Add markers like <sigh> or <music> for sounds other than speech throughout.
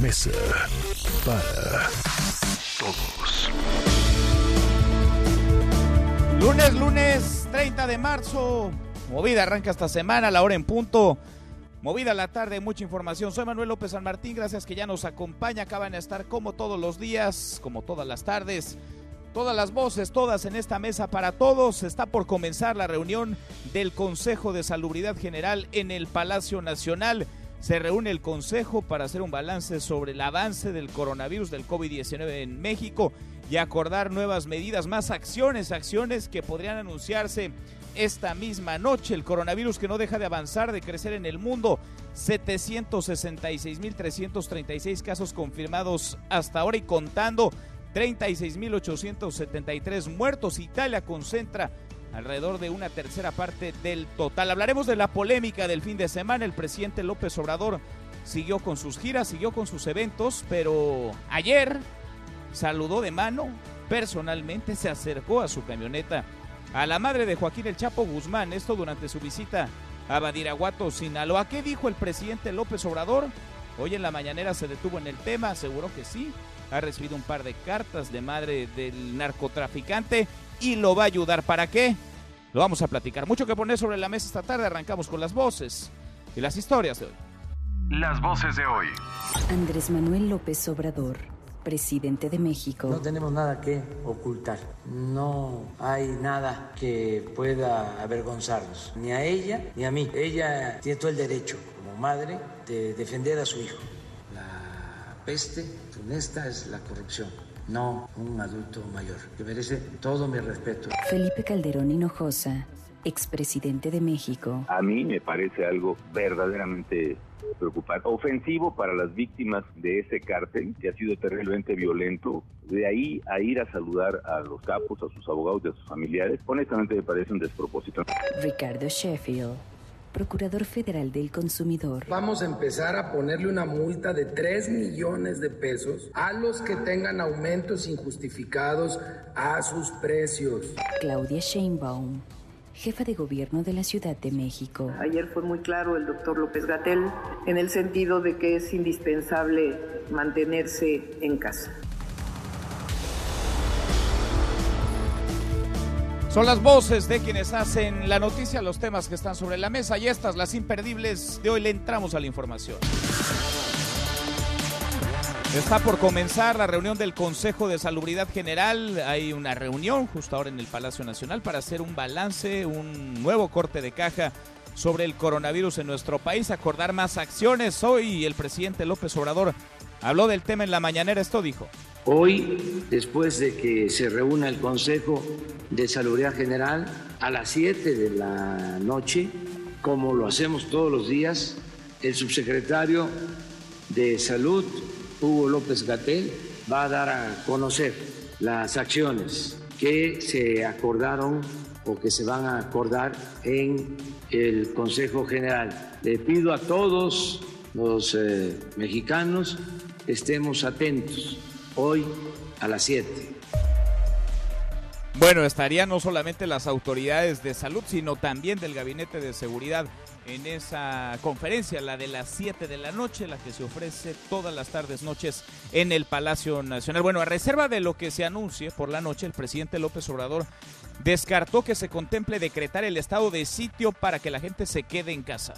Mesa para Todos. Lunes, lunes 30 de marzo. Movida arranca esta semana, la hora en punto. Movida la tarde, mucha información. Soy Manuel López San Martín, gracias que ya nos acompaña. Acaban de estar como todos los días, como todas las tardes. Todas las voces, todas en esta mesa para todos. Está por comenzar la reunión del Consejo de Salubridad General en el Palacio Nacional. Se reúne el Consejo para hacer un balance sobre el avance del coronavirus del COVID-19 en México y acordar nuevas medidas, más acciones, acciones que podrían anunciarse esta misma noche. El coronavirus que no deja de avanzar, de crecer en el mundo. 766.336 casos confirmados hasta ahora y contando. 36.873 muertos. Italia concentra alrededor de una tercera parte del total. Hablaremos de la polémica del fin de semana. El presidente López Obrador siguió con sus giras, siguió con sus eventos, pero ayer saludó de mano, personalmente se acercó a su camioneta a la madre de Joaquín El Chapo Guzmán, esto durante su visita a Badiraguato, Sinaloa. ¿Qué dijo el presidente López Obrador? Hoy en la mañanera se detuvo en el tema, aseguró que sí, ha recibido un par de cartas de madre del narcotraficante y lo va a ayudar. ¿Para qué? Lo vamos a platicar. Mucho que poner sobre la mesa esta tarde, arrancamos con las voces y las historias de hoy. Las voces de hoy. Andrés Manuel López Obrador, presidente de México. No tenemos nada que ocultar. No hay nada que pueda avergonzarnos, ni a ella ni a mí. Ella tiene todo el derecho, como madre, de defender a su hijo. La peste funesta es la corrupción, no un adulto mayor, que merece todo mi respeto. Felipe Calderón Hinojosa, expresidente de México. a mí me parece algo verdaderamente preocupante, ofensivo para las víctimas de ese cártel que ha sido terriblemente violento. De ahí a ir a saludar a los capos, a sus abogados y a sus familiares, honestamente me parece un despropósito. Ricardo Sheffield, procurador federal del consumidor. Vamos a empezar a ponerle una multa de 3 millones de pesos a los que tengan aumentos injustificados a sus precios. Claudia Sheinbaum, jefa de gobierno de la Ciudad de México. Ayer fue muy claro el doctor López Gatel en el sentido de que es indispensable mantenerse en casa. Son las voces de quienes hacen la noticia, los temas que están sobre la mesa y estas, las imperdibles de hoy, le entramos a la información. Está por comenzar la reunión del Consejo de Salubridad General. Hay una reunión justo ahora en el Palacio Nacional para hacer un balance, un nuevo corte de caja sobre el coronavirus en nuestro país, acordar más acciones. Hoy el presidente López Obrador habló del tema en la mañanera, esto dijo. Hoy, después de que se reúna el Consejo de Salubridad General a las 7 de la noche, como lo hacemos todos los días, el subsecretario de Salud, Hugo López Gatel, va a dar a conocer las acciones que se acordaron o que se van a acordar en el Consejo General. Le pido a todos los eh, mexicanos estemos atentos hoy a las 7. Bueno, estarían no solamente las autoridades de salud, sino también del Gabinete de Seguridad en esa conferencia, la de las 7 de la noche, la que se ofrece todas las tardes, noches en el Palacio Nacional. Bueno, a reserva de lo que se anuncie por la noche, el presidente López Obrador descartó que se contemple decretar el estado de sitio para que la gente se quede en casa.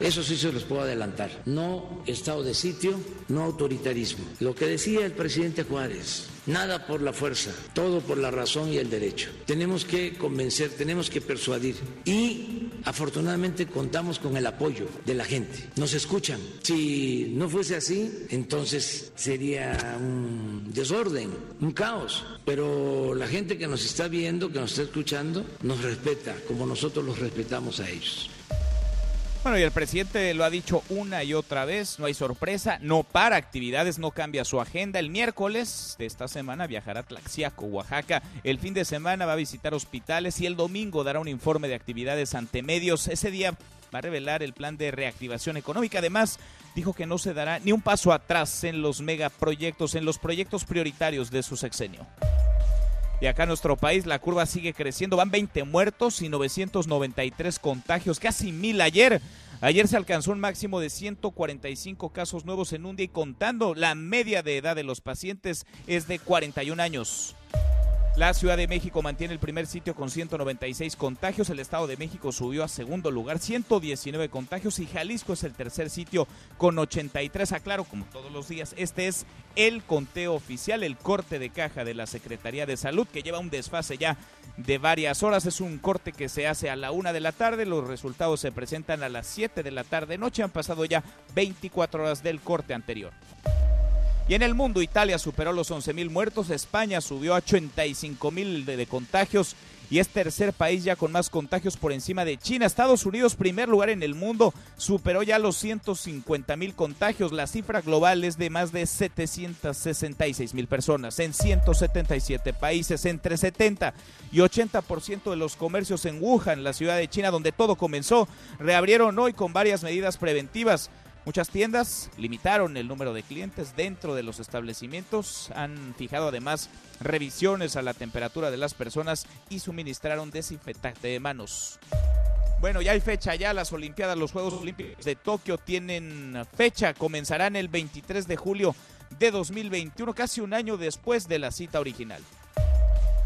Eso sí se los puedo adelantar. No estado de sitio, no autoritarismo. Lo que decía el presidente Juárez, nada por la fuerza, todo por la razón y el derecho. Tenemos que convencer, tenemos que persuadir y afortunadamente contamos con el apoyo de la gente. Nos escuchan. Si no fuese así, entonces sería un desorden, un caos. Pero la gente que nos está viendo, que nos está escuchando, nos respeta como nosotros los respetamos a ellos. Bueno, y el presidente lo ha dicho una y otra vez, no hay sorpresa, no para actividades, no cambia su agenda. El miércoles de esta semana viajará a Tlaxiaco, Oaxaca. El fin de semana va a visitar hospitales y el domingo dará un informe de actividades ante medios. Ese día va a revelar el plan de reactivación económica. Además, dijo que no se dará ni un paso atrás en los megaproyectos, en los proyectos prioritarios de su sexenio. Y acá en nuestro país la curva sigue creciendo. Van 20 muertos y 993 contagios, casi mil ayer. Ayer se alcanzó un máximo de 145 casos nuevos en un día y contando, la media de edad de los pacientes es de 41 años. La Ciudad de México mantiene el primer sitio con 196 contagios, el Estado de México subió a segundo lugar, 119 contagios y Jalisco es el tercer sitio con 83. Aclaro, como todos los días, este es el conteo oficial, el corte de caja de la Secretaría de Salud que lleva un desfase ya de varias horas. Es un corte que se hace a la una de la tarde, los resultados se presentan a las 7 de la tarde noche, han pasado ya 24 horas del corte anterior. Y en el mundo, Italia superó los 11.000 muertos, España subió a 85.000 de, de contagios y es tercer país ya con más contagios por encima de China. Estados Unidos, primer lugar en el mundo, superó ya los 150 mil contagios. La cifra global es de más de 766 mil personas en 177 países, entre 70 y 80% de los comercios en Wuhan, la ciudad de China donde todo comenzó, reabrieron hoy con varias medidas preventivas. Muchas tiendas limitaron el número de clientes dentro de los establecimientos, han fijado además revisiones a la temperatura de las personas y suministraron desinfectante de manos. Bueno, ya hay fecha ya, las Olimpiadas, los Juegos Olímpicos de Tokio tienen fecha, comenzarán el 23 de julio de 2021, casi un año después de la cita original.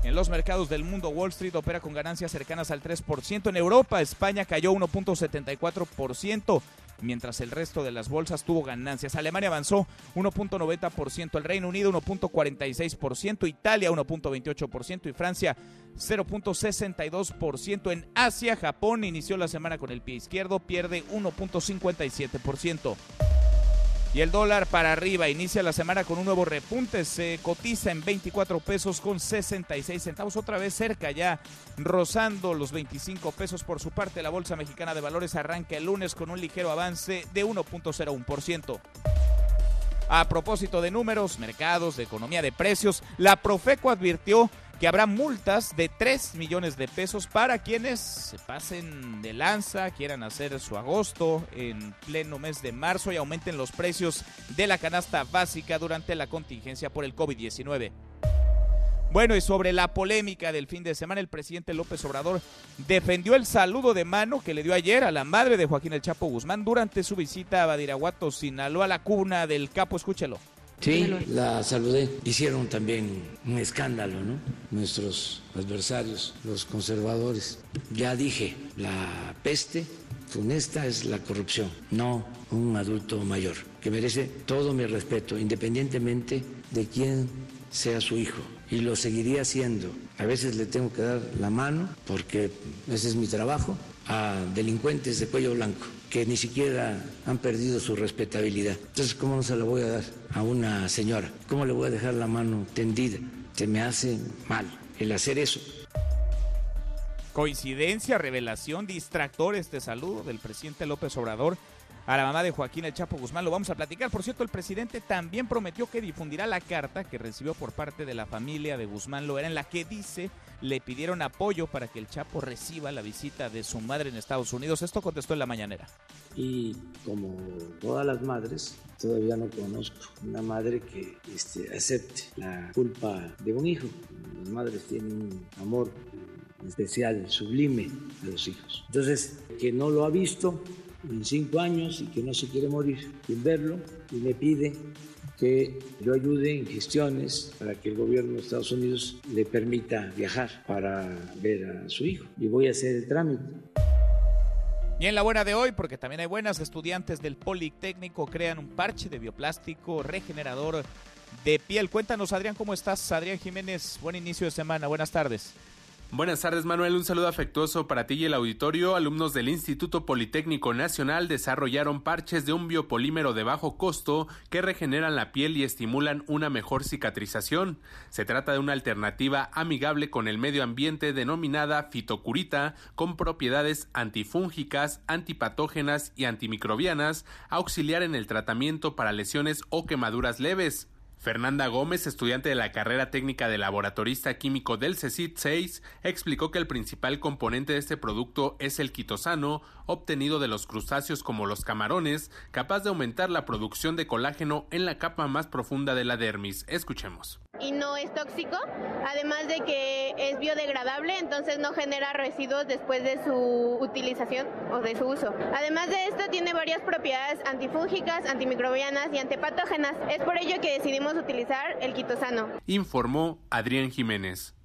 En los mercados del mundo, Wall Street opera con ganancias cercanas al 3%. En Europa, España cayó 1.74%, mientras el resto de las bolsas tuvo ganancias. Alemania avanzó 1.90%, el Reino Unido 1.46%, Italia 1.28% y Francia 0.62%. En Asia, Japón inició la semana con el pie izquierdo, pierde 1.57%. Y el dólar para arriba inicia la semana con un nuevo repunte. Se cotiza en 24 pesos con 66 centavos. Otra vez cerca ya, rozando los 25 pesos por su parte. La Bolsa Mexicana de Valores arranca el lunes con un ligero avance de 1.01%. A propósito de números, mercados, de economía de precios, la Profeco advirtió que habrá multas de 3 millones de pesos para quienes se pasen de lanza, quieran hacer su agosto en pleno mes de marzo y aumenten los precios de la canasta básica durante la contingencia por el COVID-19. Bueno, y sobre la polémica del fin de semana, el presidente López Obrador defendió el saludo de mano que le dio ayer a la madre de Joaquín El Chapo Guzmán durante su visita a Badiraguato, Sinaloa, la cuna del capo. Escúchelo. Sí, la saludé. Hicieron también un escándalo, ¿no? Nuestros adversarios, los conservadores. Ya dije, la peste funesta es la corrupción, no un adulto mayor, que merece todo mi respeto, independientemente de quién sea su hijo. Y lo seguiría haciendo. A veces le tengo que dar la mano, porque ese es mi trabajo, a delincuentes de cuello blanco que ni siquiera han perdido su respetabilidad. Entonces, ¿cómo no se la voy a dar a una señora? ¿Cómo le voy a dejar la mano tendida? Se me hace mal el hacer eso. Coincidencia, revelación, distractor este saludo del presidente López Obrador a la mamá de Joaquín El Chapo Guzmán. Lo vamos a platicar. Por cierto, el presidente también prometió que difundirá la carta que recibió por parte de la familia de Guzmán Loera en la que dice le pidieron apoyo para que el Chapo reciba la visita de su madre en Estados Unidos. Esto contestó en la mañanera. Y como todas las madres, todavía no conozco una madre que este, acepte la culpa de un hijo. Las madres tienen un amor especial, sublime a los hijos. Entonces, que no lo ha visto en cinco años y que no se quiere morir sin verlo y me pide que yo ayude en gestiones para que el gobierno de Estados Unidos le permita viajar para ver a su hijo y voy a hacer el trámite. Y en la buena de hoy, porque también hay buenas, estudiantes del Politécnico crean un parche de bioplástico regenerador de piel. Cuéntanos, Adrián, ¿cómo estás? Adrián Jiménez, buen inicio de semana, buenas tardes. Buenas tardes Manuel, un saludo afectuoso para ti y el auditorio. Alumnos del Instituto Politécnico Nacional desarrollaron parches de un biopolímero de bajo costo que regeneran la piel y estimulan una mejor cicatrización. Se trata de una alternativa amigable con el medio ambiente denominada fitocurita, con propiedades antifúngicas, antipatógenas y antimicrobianas, auxiliar en el tratamiento para lesiones o quemaduras leves. Fernanda Gómez, estudiante de la carrera técnica de laboratorista químico del CECIT 6, explicó que el principal componente de este producto es el quitosano, obtenido de los crustáceos como los camarones, capaz de aumentar la producción de colágeno en la capa más profunda de la dermis. Escuchemos. Y no es tóxico, además de que es biodegradable, entonces no genera residuos después de su utilización o de su uso. Además de esto, tiene varias propiedades antifúngicas, antimicrobianas y antipatógenas. Es por ello que decidimos utilizar el quitosano. Informó Adrián Jiménez.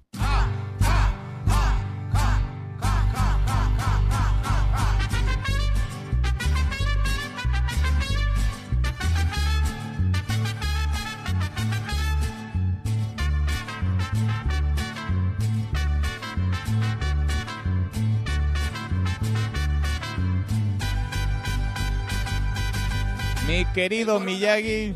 Mi querido Miyagi,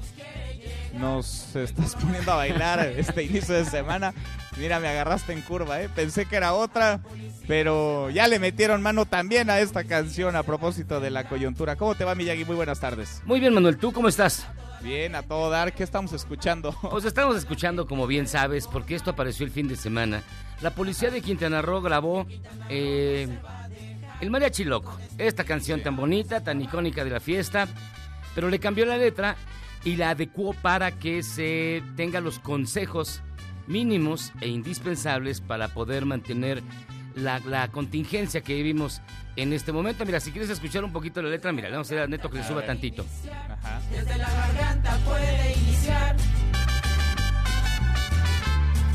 nos estás poniendo a bailar este inicio de semana. Mira, me agarraste en curva, ¿eh? Pensé que era otra, pero ya le metieron mano también a esta canción a propósito de la coyuntura. ¿Cómo te va, Miyagi? Muy buenas tardes. Muy bien, Manuel. ¿Tú cómo estás? Bien, a todo dar. ¿Qué estamos escuchando? Pues estamos escuchando, como bien sabes, porque esto apareció el fin de semana. La policía de Quintana Roo grabó eh, El Mariachi Loco. Esta canción tan bonita, tan icónica de la fiesta, pero le cambió la letra y la adecuó para que se tenga los consejos mínimos e indispensables para poder mantener la, la, contingencia que vivimos en este momento. Mira, si quieres escuchar un poquito la letra, mira, le vamos a ir a Neto que le suba tantito. Ajá. Desde la garganta puede iniciar.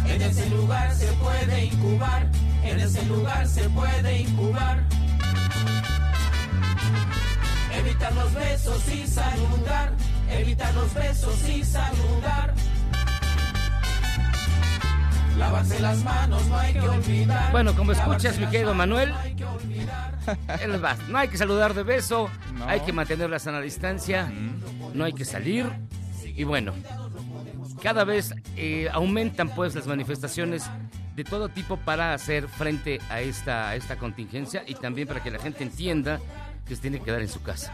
En ese lugar se puede incubar. En ese lugar se puede incubar. Evitar los besos y saludar. Evitar los besos y saludar. Lavarse las manos, no hay que olvidar. Bueno, como escuchas, mi querido Manuel, <laughs> no hay que saludar de beso, no. hay que mantener la sana distancia, mm. no hay que salir. Y bueno, cada vez eh, aumentan pues las manifestaciones de todo tipo para hacer frente a esta, a esta contingencia y también para que la gente entienda que se tiene que quedar en su casa.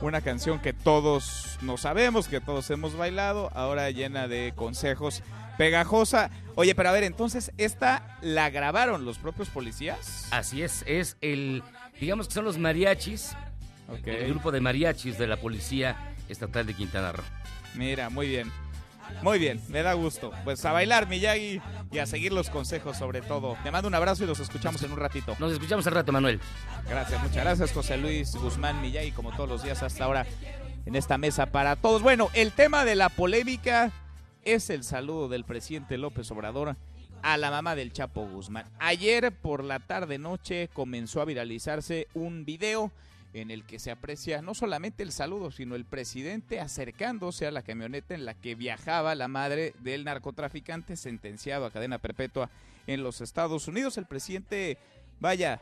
Una canción que todos no sabemos, que todos hemos bailado, ahora llena de consejos pegajosa. Oye, pero a ver, entonces, ¿esta la grabaron los propios policías? Así es, es el, digamos que son los mariachis, okay. el grupo de mariachis de la Policía Estatal de Quintana Roo. Mira, muy bien. Muy bien, me da gusto. Pues a bailar, Miyagi, y a seguir los consejos sobre todo. Te mando un abrazo y los escuchamos en un ratito. Nos escuchamos al rato, Manuel. Gracias, muchas gracias, José Luis Guzmán Miyagi, como todos los días hasta ahora en esta mesa para todos. Bueno, el tema de la polémica es el saludo del presidente López Obrador a la mamá del Chapo Guzmán. Ayer por la tarde noche comenzó a viralizarse un video en el que se aprecia no solamente el saludo, sino el presidente acercándose a la camioneta en la que viajaba la madre del narcotraficante sentenciado a cadena perpetua en los Estados Unidos. El presidente, vaya,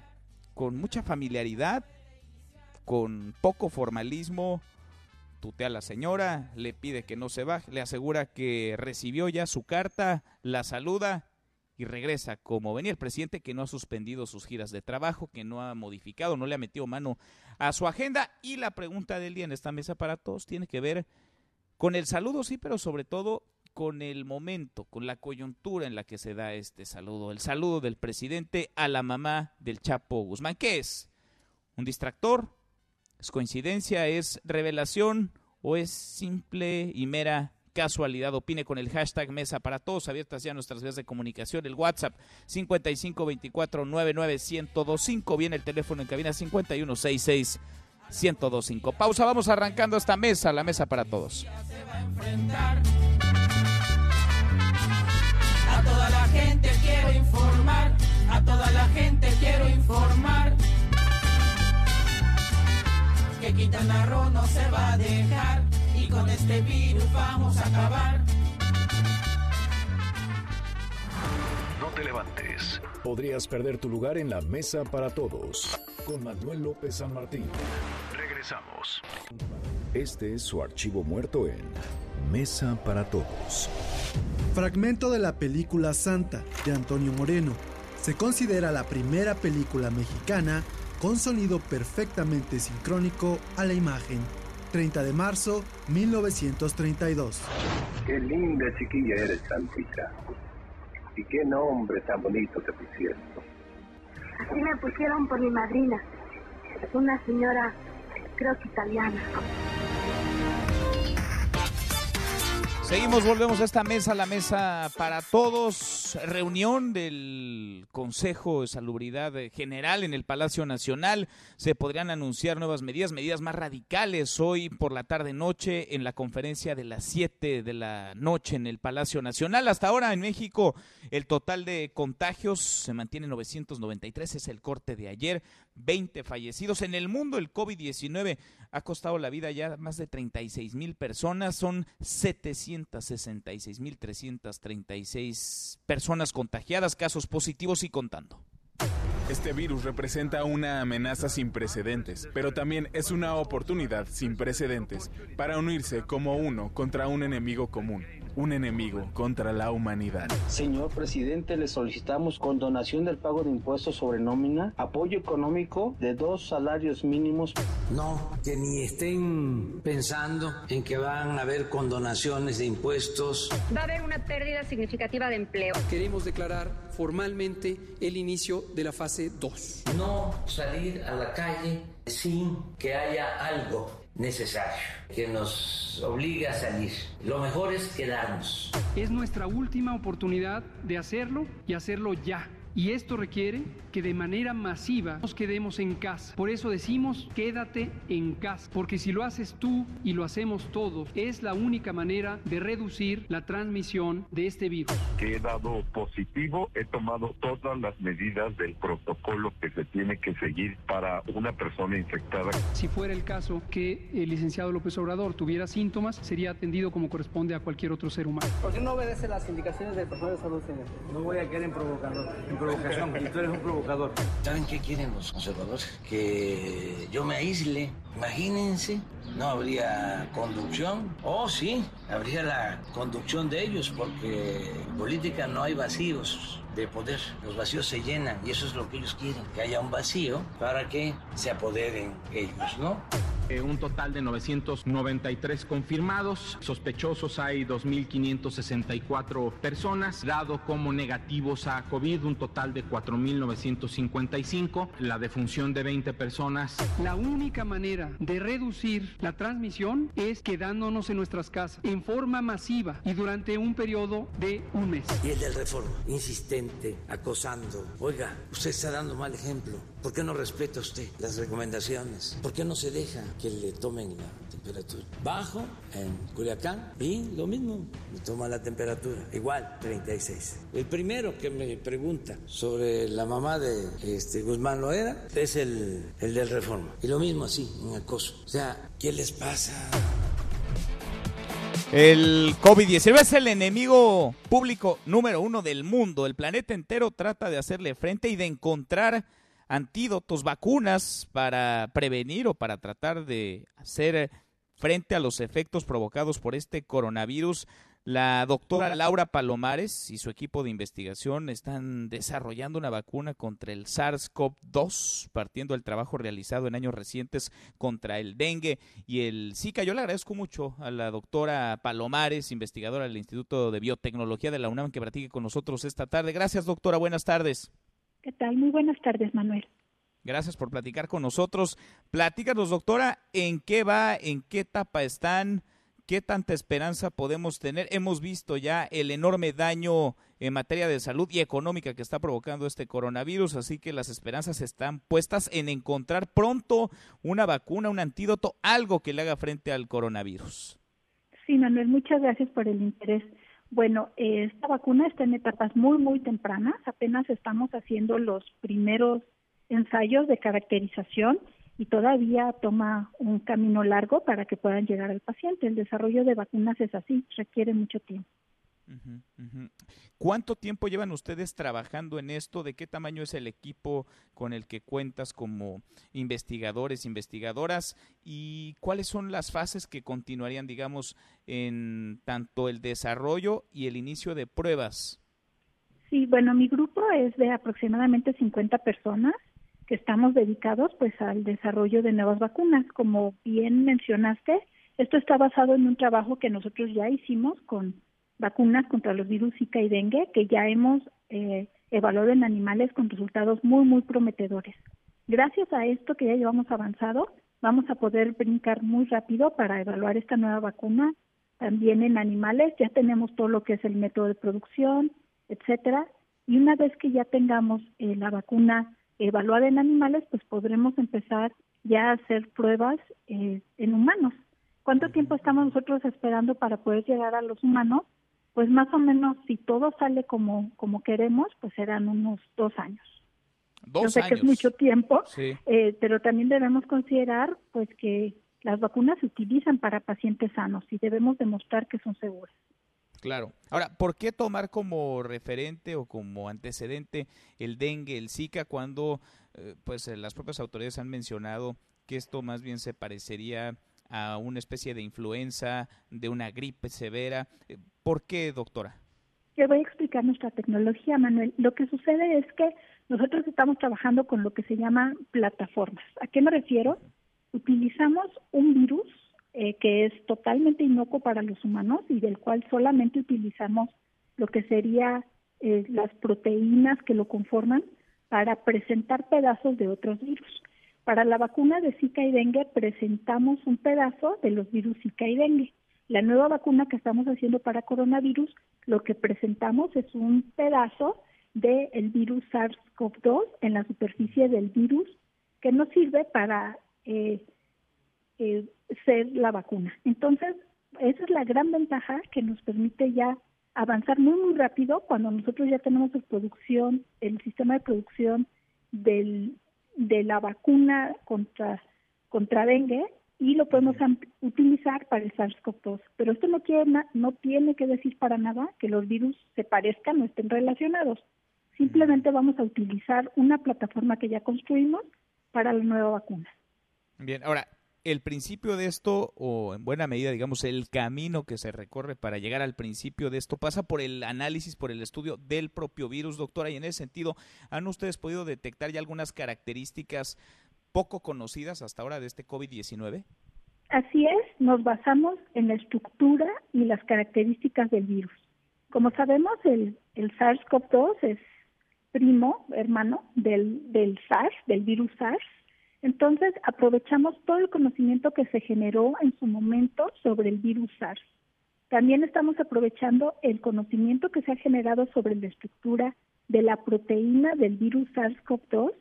con mucha familiaridad, con poco formalismo, tutea a la señora, le pide que no se baje, le asegura que recibió ya su carta, la saluda y regresa como venía el presidente que no ha suspendido sus giras de trabajo, que no ha modificado, no le ha metido mano a su agenda y la pregunta del día en esta mesa para todos tiene que ver con el saludo, sí, pero sobre todo con el momento, con la coyuntura en la que se da este saludo, el saludo del presidente a la mamá del Chapo Guzmán. ¿Qué es? ¿Un distractor? ¿Es coincidencia? ¿Es revelación? ¿O es simple y mera casualidad. Opine con el hashtag Mesa para Todos, abiertas ya nuestras vías de comunicación, el WhatsApp 5524991025, viene el teléfono en cabina 5166 1025. Pausa, vamos arrancando esta mesa, la Mesa para Todos. A toda la gente quiero informar, a toda la gente quiero informar que Quintana Roo no se va a dejar con este virus vamos a acabar. te levantes. Podrías perder tu lugar en la mesa para todos. Con Manuel López San Martín. Regresamos. Este es su archivo muerto en Mesa para Todos. Fragmento de la película Santa de Antonio Moreno. Se considera la primera película mexicana con sonido perfectamente sincrónico a la imagen. 30 de marzo 1932. Qué linda chiquilla eres, Santita. Y qué nombre tan bonito te pusieron. Así me pusieron por mi madrina, una señora, creo que italiana. Seguimos, volvemos a esta mesa, la mesa para todos. Reunión del Consejo de Salubridad General en el Palacio Nacional. Se podrían anunciar nuevas medidas, medidas más radicales hoy por la tarde-noche en la conferencia de las 7 de la noche en el Palacio Nacional. Hasta ahora en México el total de contagios se mantiene en 993, es el corte de ayer. 20 fallecidos. En el mundo el COVID-19 ha costado la vida ya más de 36 mil personas, son 766 mil 336 personas contagiadas, casos positivos y contando. Este virus representa una amenaza sin precedentes, pero también es una oportunidad sin precedentes para unirse como uno contra un enemigo común un enemigo contra la humanidad. Señor presidente, le solicitamos condonación del pago de impuestos sobre nómina, apoyo económico de dos salarios mínimos. No, que ni estén pensando en que van a haber condonaciones de impuestos. Va a haber una pérdida significativa de empleo. Queremos declarar formalmente el inicio de la fase 2. No salir a la calle sin que haya algo necesario, que nos obliga a salir. Lo mejor es quedarnos. Es nuestra última oportunidad de hacerlo y hacerlo ya. Y esto requiere que de manera masiva nos quedemos en casa. Por eso decimos quédate en casa, porque si lo haces tú y lo hacemos todos, es la única manera de reducir la transmisión de este virus. Que he dado positivo, he tomado todas las medidas del protocolo que se tiene que seguir para una persona infectada. Si fuera el caso que el licenciado López Obrador tuviera síntomas, sería atendido como corresponde a cualquier otro ser humano. ¿Por qué no obedece las indicaciones del personal de salud, señor? No voy a quedar en provocador, en provocación, y tú eres un provocador. ¿Saben qué quieren los conservadores? Que yo me aísle. Imagínense, no habría conducción. O sí, habría la conducción de ellos, porque en política no hay vacíos de poder. Los vacíos se llenan y eso es lo que ellos quieren, que haya un vacío para que se apoderen ellos, ¿no? Eh, un total de 993 confirmados, sospechosos hay 2.564 personas, dado como negativos a COVID un total de 4.955, la defunción de 20 personas. La única manera de reducir la transmisión es quedándonos en nuestras casas en forma masiva y durante un periodo de un mes. Y el del reforma, insistente, acosando. Oiga, usted está dando mal ejemplo. ¿Por qué no respeta usted las recomendaciones? ¿Por qué no se deja que le tomen la temperatura? Bajo en Culiacán y lo mismo, me toma la temperatura. Igual, 36. El primero que me pregunta sobre la mamá de este, Guzmán Loera es el, el del Reforma. Y lo mismo así, un acoso. O sea, ¿qué les pasa? El COVID-19 es el enemigo público número uno del mundo. El planeta entero trata de hacerle frente y de encontrar antídotos, vacunas para prevenir o para tratar de hacer frente a los efectos provocados por este coronavirus. La doctora Laura Palomares y su equipo de investigación están desarrollando una vacuna contra el SARS-CoV-2, partiendo del trabajo realizado en años recientes contra el dengue y el Zika. Yo le agradezco mucho a la doctora Palomares, investigadora del Instituto de Biotecnología de la UNAM, que practique con nosotros esta tarde. Gracias, doctora. Buenas tardes. ¿Qué tal? Muy buenas tardes, Manuel. Gracias por platicar con nosotros. Platícanos, doctora, en qué va, en qué etapa están, qué tanta esperanza podemos tener. Hemos visto ya el enorme daño en materia de salud y económica que está provocando este coronavirus, así que las esperanzas están puestas en encontrar pronto una vacuna, un antídoto, algo que le haga frente al coronavirus. Sí, Manuel, muchas gracias por el interés. Bueno, esta vacuna está en etapas muy, muy tempranas. Apenas estamos haciendo los primeros ensayos de caracterización y todavía toma un camino largo para que puedan llegar al paciente. El desarrollo de vacunas es así, requiere mucho tiempo. ¿Cuánto tiempo llevan ustedes trabajando en esto? ¿De qué tamaño es el equipo con el que cuentas como investigadores, investigadoras? ¿Y cuáles son las fases que continuarían, digamos, en tanto el desarrollo y el inicio de pruebas? Sí, bueno, mi grupo es de aproximadamente 50 personas que estamos dedicados pues al desarrollo de nuevas vacunas. Como bien mencionaste, esto está basado en un trabajo que nosotros ya hicimos con vacunas contra los virus Zika y dengue que ya hemos eh, evaluado en animales con resultados muy, muy prometedores. Gracias a esto que ya llevamos avanzado, vamos a poder brincar muy rápido para evaluar esta nueva vacuna también en animales. Ya tenemos todo lo que es el método de producción, etcétera. Y una vez que ya tengamos eh, la vacuna evaluada en animales, pues podremos empezar ya a hacer pruebas eh, en humanos. ¿Cuánto tiempo estamos nosotros esperando para poder llegar a los humanos? Pues más o menos si todo sale como, como queremos, pues serán unos dos años. Dos Yo sé años. que es mucho tiempo, Sí. eh, pero también debemos considerar pues que las vacunas se utilizan para pacientes sanos y debemos demostrar que son seguras. Claro. Ahora, ¿por qué tomar como referente o como antecedente el dengue, el Zika, cuando eh, pues las propias autoridades han mencionado que esto más bien se parecería a una especie de influenza, de una gripe severa? Eh, ¿Por qué, doctora? Te voy a explicar nuestra tecnología, Manuel. Lo que sucede es que nosotros estamos trabajando con lo que se llama plataformas. ¿A qué me refiero? Utilizamos un virus eh, que es totalmente inocuo para los humanos y del cual solamente utilizamos lo que sería eh, las proteínas que lo conforman para presentar pedazos de otros virus. Para la vacuna de Zika y dengue presentamos un pedazo de los virus Zika y dengue. La nueva vacuna que estamos haciendo para coronavirus, lo que presentamos es un pedazo del virus SARS-CoV-2 en la superficie del virus que nos sirve para eh, eh, ser la vacuna. Entonces, esa es la gran ventaja que nos permite ya avanzar muy, muy rápido cuando nosotros ya tenemos la producción, el sistema de producción del, de la vacuna contra, contra dengue y lo podemos utilizar para el SARS-CoV-2. Pero esto no, quiere, no tiene que decir para nada que los virus se parezcan o estén relacionados. Simplemente vamos a utilizar una plataforma que ya construimos para la nueva vacuna. Bien, ahora, el principio de esto, o en buena medida, digamos, el camino que se recorre para llegar al principio de esto, pasa por el análisis, por el estudio del propio virus, doctora, y en ese sentido, ¿han ustedes podido detectar ya algunas características poco conocidas hasta ahora de este COVID-19? Así es, nos basamos en la estructura y las características del virus. Como sabemos, el, el SARS-CoV-2 es primo, hermano del, del SARS, del virus SARS. Entonces, aprovechamos todo el conocimiento que se generó en su momento sobre el virus SARS. También estamos aprovechando el conocimiento que se ha generado sobre la estructura de la proteína del virus SARS-CoV-2,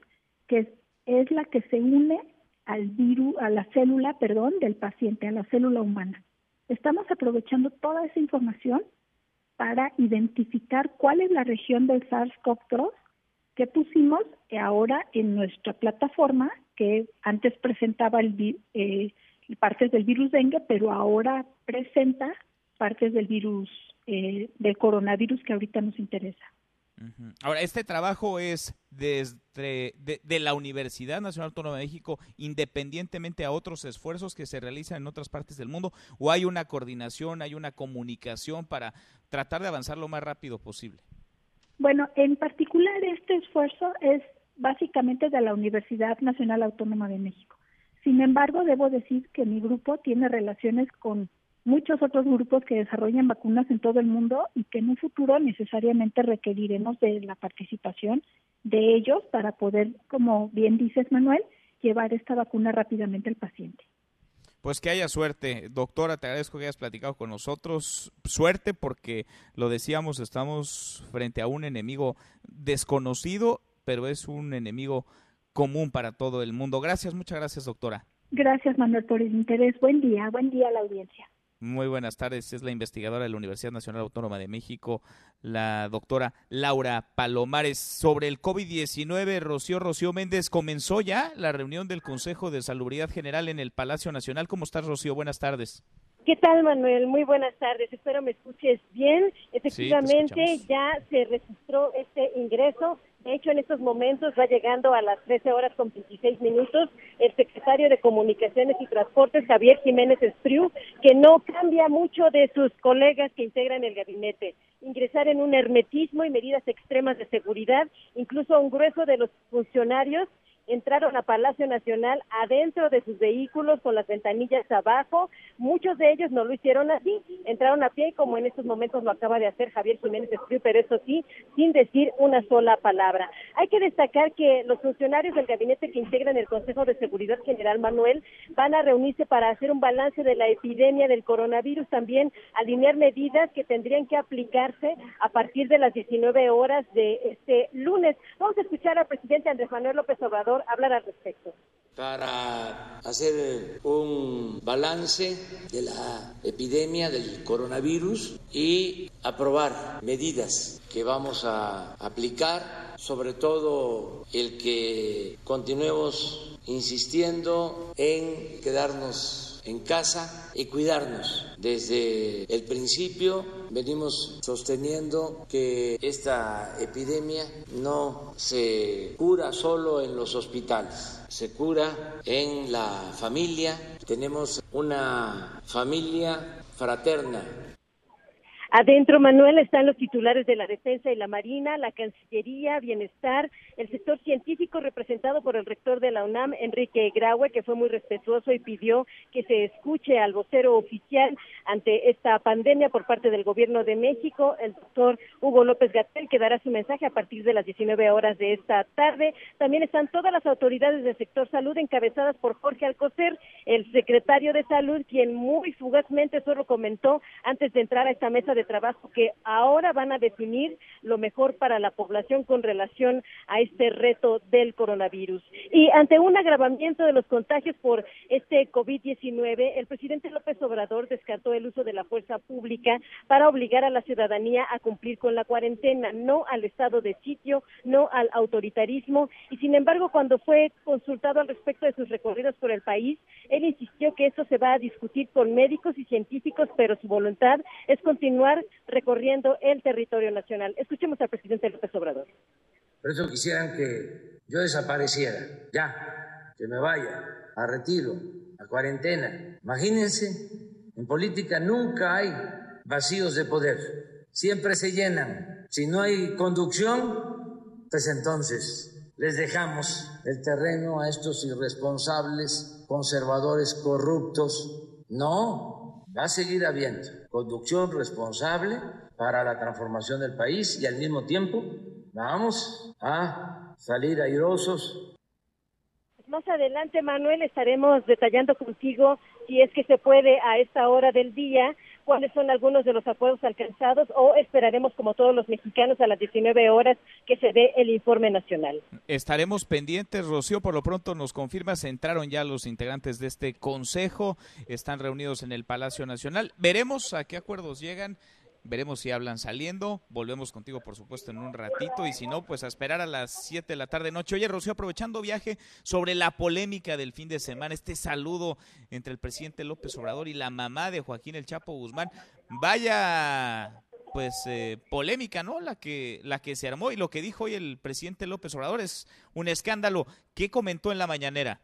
que es, la que se une al virus, a la célula, perdón, del paciente, a la célula humana. Estamos aprovechando toda esa información para identificar cuál es la región del SARS-CoV-2 que pusimos ahora en nuestra plataforma, que antes presentaba el, eh, partes del virus dengue, pero ahora presenta partes del virus, eh, del coronavirus que ahorita nos interesa. Ahora, este trabajo es desde de, de la Universidad Nacional Autónoma de México, independientemente a otros esfuerzos que se realizan en otras partes del mundo, o hay una coordinación, hay una comunicación para tratar de avanzar lo más rápido posible. Bueno, en particular este esfuerzo es básicamente de la Universidad Nacional Autónoma de México. Sin embargo, debo decir que mi grupo tiene relaciones con muchos otros grupos que desarrollan vacunas en todo el mundo y que en un futuro necesariamente requeriremos de la participación de ellos para poder, como bien dices Manuel, llevar esta vacuna rápidamente al paciente. Pues que haya suerte. Doctora, te agradezco que hayas platicado con nosotros. Suerte porque, lo decíamos, estamos frente a un enemigo desconocido, pero es un enemigo común para todo el mundo. Gracias, muchas gracias, doctora. Gracias Manuel por el interés. Buen día, buen día a la audiencia. Muy buenas tardes. Es la investigadora de la Universidad Nacional Autónoma de México, la doctora Laura Palomares. Sobre el COVID-19, Rocío Rocío Méndez, comenzó ya la reunión del Consejo de Salubridad General en el Palacio Nacional. ¿Cómo estás, Rocío? Buenas tardes. ¿Qué tal, Manuel? Muy buenas tardes. Espero me escuches bien. Efectivamente, ya se registró este ingreso. De hecho, en estos momentos va llegando a las 13 horas con 26 minutos el secretario de Comunicaciones y Transportes, Javier Jiménez Espriu, que no cambia mucho de sus colegas que integran el gabinete. Ingresar en un hermetismo y medidas extremas de seguridad, incluso un grueso de los funcionarios entraron a Palacio Nacional adentro de sus vehículos con las ventanillas abajo. Muchos de ellos no lo hicieron así, entraron a pie como en estos momentos lo acaba de hacer Javier Jiménez Espriu, pero eso sí, sin decir una sola palabra. Hay que destacar que los funcionarios del gabinete que integran el Consejo de Seguridad General Manuel van a reunirse para hacer un balance de la epidemia del coronavirus, también alinear medidas que tendrían que aplicarse a partir de las 19 horas de este lunes. Vamos a escuchar al presidente Andrés Manuel López Obrador hablar al respecto. Para hacer un balance de la epidemia del coronavirus y aprobar medidas que vamos a aplicar, sobre todo el que continuemos insistiendo en quedarnos en casa y cuidarnos. Desde el principio venimos sosteniendo que esta epidemia no se cura solo en los hospitales, se cura en la familia. Tenemos una familia fraterna Adentro, Manuel, están los titulares de la Defensa y la Marina, la Cancillería, Bienestar, el sector científico representado por el rector de la UNAM, Enrique Graue, que fue muy respetuoso y pidió que se escuche al vocero oficial ante esta pandemia por parte del Gobierno de México, el doctor Hugo López Gatel, que dará su mensaje a partir de las 19 horas de esta tarde. También están todas las autoridades del sector salud encabezadas por Jorge Alcocer, el secretario de Salud, quien muy fugazmente solo comentó antes de entrar a esta mesa de trabajo que ahora van a definir lo mejor para la población con relación a este reto del coronavirus. Y ante un agravamiento de los contagios por este COVID-19, el presidente López Obrador descartó el uso de la fuerza pública para obligar a la ciudadanía a cumplir con la cuarentena, no al estado de sitio, no al autoritarismo. Y sin embargo, cuando fue consultado al respecto de sus recorridos por el país, él insistió que esto se va a discutir con médicos y científicos, pero su voluntad es continuar recorriendo el territorio nacional. Escuchemos al presidente López Obrador. Por eso quisieran que yo desapareciera, ya, que me vaya a retiro, a cuarentena. Imagínense, en política nunca hay vacíos de poder, siempre se llenan. Si no hay conducción, pues entonces les dejamos el terreno a estos irresponsables, conservadores, corruptos. No, va a seguir habiendo conducción responsable para la transformación del país y al mismo tiempo vamos a salir airosos. Más adelante, Manuel, estaremos detallando contigo si es que se puede a esta hora del día cuáles son algunos de los acuerdos alcanzados o esperaremos como todos los mexicanos a las 19 horas que se dé el informe nacional. Estaremos pendientes, Rocío, por lo pronto nos confirmas, entraron ya los integrantes de este consejo, están reunidos en el Palacio Nacional. Veremos a qué acuerdos llegan. Veremos si hablan saliendo. Volvemos contigo, por supuesto, en un ratito. Y si no, pues a esperar a las 7 de la tarde noche. Oye, Rocío, aprovechando viaje sobre la polémica del fin de semana, este saludo entre el presidente López Obrador y la mamá de Joaquín El Chapo Guzmán. Vaya pues eh, polémica, ¿no? La que la que se armó y lo que dijo hoy el presidente López Obrador es un escándalo. ¿Qué comentó en la mañanera?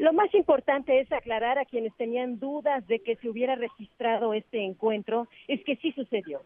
Lo más importante es aclarar a quienes tenían dudas de que se hubiera registrado este encuentro, es que sí sucedió.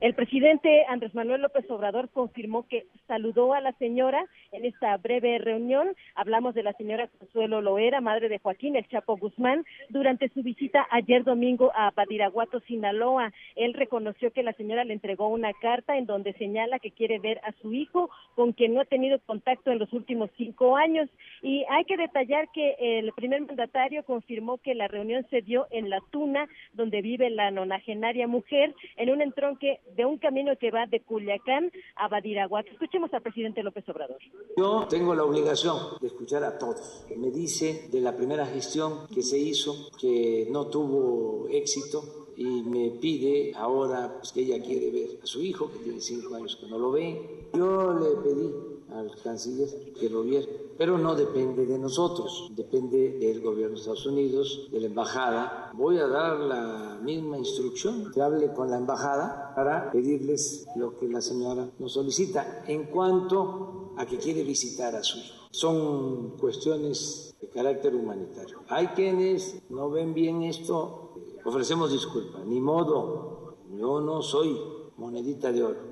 El presidente Andrés Manuel López Obrador confirmó que saludó a la señora en esta breve reunión. Hablamos de la señora Consuelo Loera, madre de Joaquín El Chapo Guzmán, durante su visita ayer domingo a Badiraguato, Sinaloa. Él reconoció que la señora le entregó una carta en donde señala que quiere ver a su hijo, con quien no ha tenido contacto en los últimos cinco años. Y hay que detallar que el primer mandatario confirmó que la reunión se dio en La Tuna, donde vive la nonagenaria mujer, en un entronque de un camino que va de Culiacán a Badiraguato. Escuchemos al presidente López Obrador. Yo tengo la obligación de escuchar a todos. Me dice de la primera gestión que se hizo que no tuvo éxito y me pide ahora pues, que ella quiere ver a su hijo, que tiene cinco años que no lo ve. Yo le pedí al canciller que lo viera pero no depende de nosotros, depende del gobierno de Estados Unidos, de la embajada. Voy a dar la misma instrucción que hable con la embajada para pedirles lo que la señora nos solicita en cuanto a que quiere visitar a su hijo. Son cuestiones de carácter humanitario. Hay quienes no ven bien esto, ofrecemos disculpas, ni modo, yo no soy monedita de oro.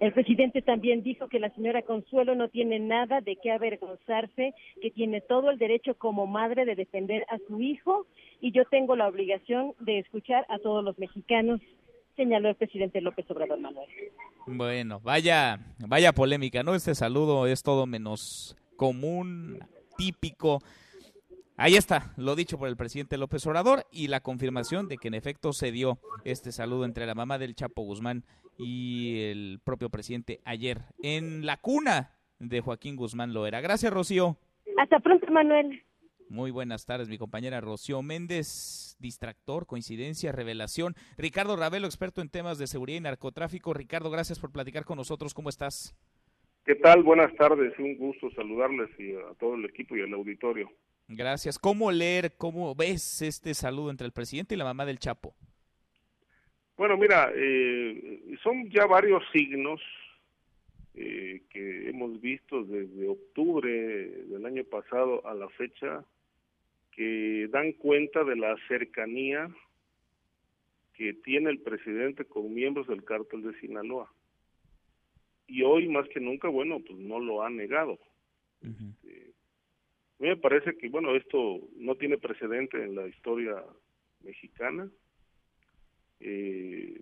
El presidente también dijo que la señora Consuelo no tiene nada de qué avergonzarse, que tiene todo el derecho como madre de defender a su hijo y yo tengo la obligación de escuchar a todos los mexicanos, señaló el presidente López Obrador Manuel. Bueno, vaya, vaya polémica, ¿no? Este saludo es todo menos común, típico. Ahí está, lo dicho por el presidente López Obrador y la confirmación de que en efecto se dio este saludo entre la mamá del Chapo Guzmán y el propio presidente ayer en la cuna de Joaquín Guzmán Loera. Gracias, Rocío. Hasta pronto, Manuel. Muy buenas tardes, mi compañera Rocío Méndez, distractor, coincidencia, revelación. Ricardo Ravelo, experto en temas de seguridad y narcotráfico. Ricardo, gracias por platicar con nosotros. ¿Cómo estás? ¿Qué tal? Buenas tardes. Un gusto saludarles y a todo el equipo y al auditorio. Gracias. ¿Cómo leer, cómo ves este saludo entre el presidente y la mamá del Chapo? Bueno, mira, eh, son ya varios signos eh, que hemos visto desde octubre del año pasado a la fecha que dan cuenta de la cercanía que tiene el presidente con miembros del cártel de Sinaloa. Y hoy más que nunca, bueno, pues no lo ha negado. Este, a mí me parece que, bueno, esto no tiene precedente en la historia mexicana. Eh,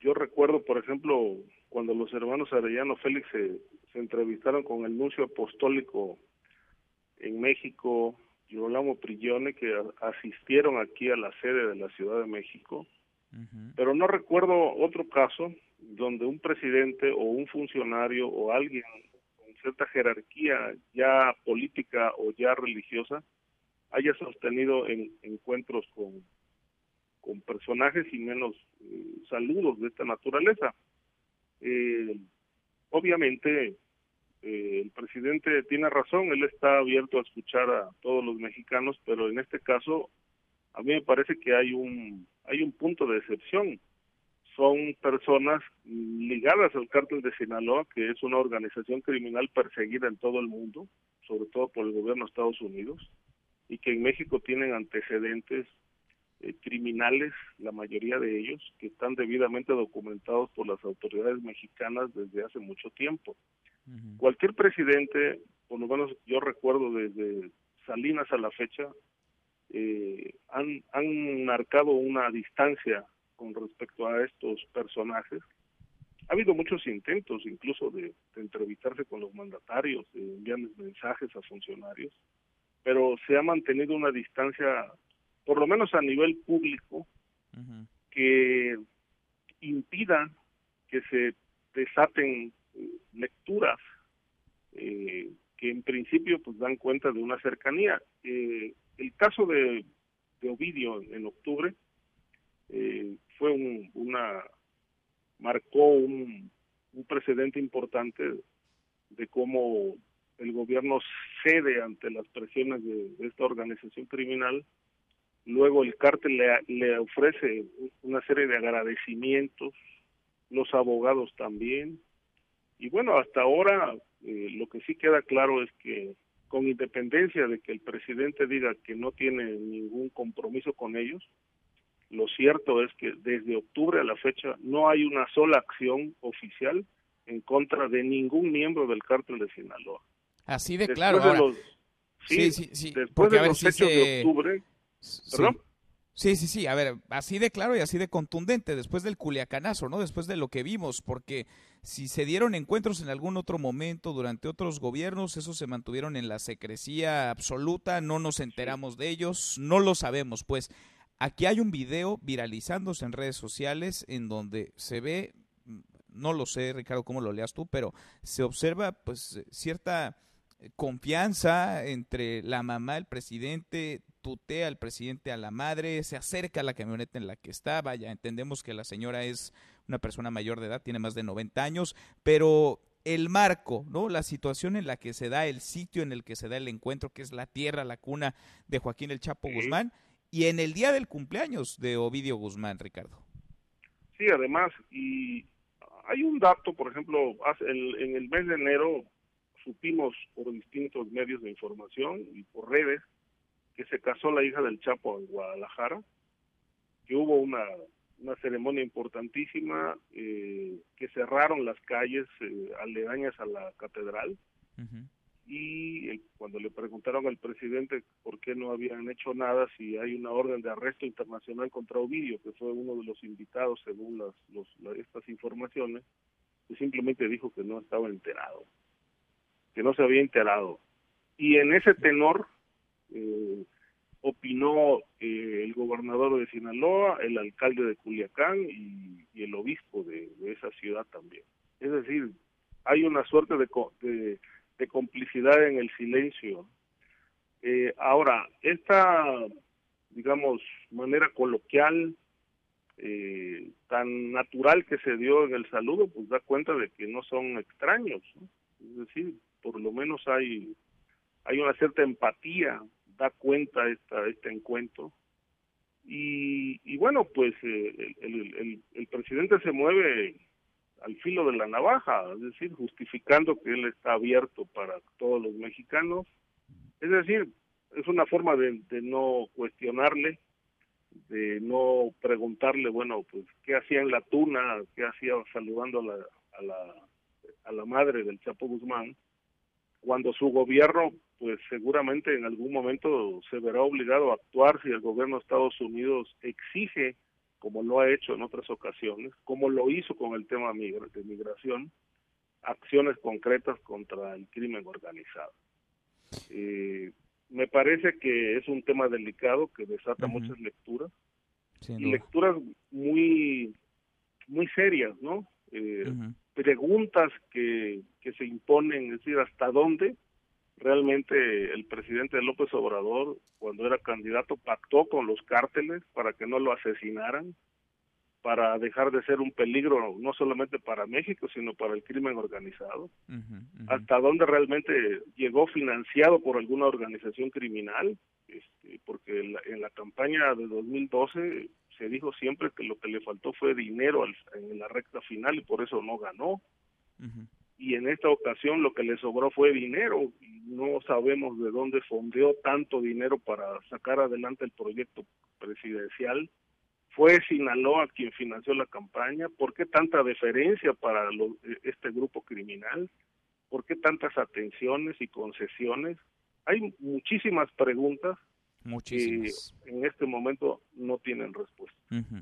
yo recuerdo, por ejemplo, cuando los hermanos Arellano Félix se, entrevistaron con el nuncio apostólico en México, Girolamo Prillone, que asistieron aquí a la sede de la Ciudad de México, pero no recuerdo otro caso donde un presidente o un funcionario o alguien con cierta jerarquía ya política o ya religiosa haya sostenido en, encuentros con, con personajes y menos eh, saludos de esta naturaleza. Eh, obviamente, eh, el presidente tiene razón, él está abierto a escuchar a todos los mexicanos, pero en este caso, a mí me parece que hay un, hay un punto de excepción. Son personas ligadas al cártel de Sinaloa, que es una organización criminal perseguida en todo el mundo, sobre todo por el gobierno de Estados Unidos, y que en México tienen antecedentes eh, criminales, la mayoría de ellos, que están debidamente documentados por las autoridades mexicanas desde hace mucho tiempo. Cualquier presidente, por lo menos yo recuerdo desde Salinas a la fecha, eh, han, han marcado una distancia con respecto a estos personajes. Ha habido muchos intentos incluso de, de entrevistarse con los mandatarios, de enviarles mensajes a funcionarios, pero se ha mantenido una distancia por lo menos a nivel público, que impida que se desaten eh, lecturas eh, que en principio pues dan cuenta de una cercanía. Eh, el caso de, de, Ovidio en octubre fue un, una marcó un, un precedente importante de cómo el gobierno cede ante las presiones de esta organización criminal Luego el cártel le, le ofrece una serie de agradecimientos, los abogados también. Y bueno, hasta ahora eh, lo que sí queda claro es que con independencia de que el presidente diga que no tiene ningún compromiso con ellos, lo cierto es que desde octubre a la fecha no hay una sola acción oficial en contra de ningún miembro del cártel de Sinaloa. Así de claro. sí, sí, sí, Después de los hechos de octubre, Sí. Sí, sí, A ver, así de claro y así de contundente, después del culiacanazo, ¿no? Después de lo que vimos, porque si se dieron encuentros en algún otro momento durante otros gobiernos, esos se mantuvieron en la secrecía absoluta, no nos enteramos de ellos, no lo sabemos. Pues aquí hay un video viralizándose en redes sociales en donde se ve, no lo sé, Ricardo, cómo lo leas tú, pero se observa pues cierta confianza entre la mamá, el presidente, tutea al presidente a la madre, se acerca a la camioneta en la que está, vaya, entendemos que la señora es una persona mayor de edad, tiene más de 90 años, pero el marco, ¿no? La situación en la que se da, el sitio en el que se da el encuentro, que es la tierra, la cuna de Joaquín el Chapo Guzmán, y en el día del cumpleaños de Ovidio Guzmán, Ricardo. Sí, además, y hay un dato, por ejemplo, en el mes de enero supimos por distintos medios de información y por redes que se casó la hija del Chapo en Guadalajara, que hubo una, una ceremonia importantísima, eh, que cerraron las calles eh, aledañas a la catedral. Y cuando le preguntaron al presidente por qué no habían hecho nada, si hay una orden de arresto internacional contra Ovidio, que fue uno de los invitados según las, los, estas informaciones, pues simplemente dijo que no estaba enterado, que no se había enterado. Y en ese tenor, eh, opinó eh, el gobernador de Sinaloa, el alcalde de Culiacán y, el obispo de, esa ciudad también. Es decir, hay una suerte de, de, complicidad en el silencio. Eh, ahora, esta, digamos, manera coloquial, eh, tan natural que se dio en el saludo, pues da cuenta de que no son extraños. Es decir, por lo menos hay, hay una cierta empatía da cuenta esta, este encuentro. Y, y bueno, pues eh, el, el, presidente se mueve al filo de la navaja, es decir, justificando que él está abierto para todos los mexicanos. Es decir, es una forma de, de no cuestionarle, de no preguntarle, bueno, pues, ¿qué hacía en la tuna? ¿Qué hacía saludando a la, a la, a la madre del Chapo Guzmán? Cuando su gobierno pues seguramente en algún momento se verá obligado a actuar si el gobierno de Estados Unidos exige, como lo ha hecho en otras ocasiones, como lo hizo con el tema de migración, acciones concretas contra el crimen organizado. Eh, me parece que es un tema delicado que desata muchas lecturas, y lecturas muy, muy serias, ¿no? Eh, preguntas que, que se imponen, es decir, hasta dónde realmente el presidente López Obrador, cuando era candidato, pactó con los cárteles para que no lo asesinaran, para dejar de ser un peligro no solamente para México, sino para el crimen organizado. Hasta dónde realmente llegó financiado por alguna organización criminal, este, porque en la, campaña de 2012 se dijo siempre que lo que le faltó fue dinero en la recta final y por eso no ganó y en esta ocasión lo que le sobró fue dinero. No sabemos de dónde fondeó tanto dinero para sacar adelante el proyecto presidencial. Fue Sinaloa quien financió la campaña. ¿Por qué tanta deferencia para este grupo criminal? ¿Por qué tantas atenciones y concesiones? Hay muchísimas preguntas Muchísimas. que en este momento no tienen respuesta.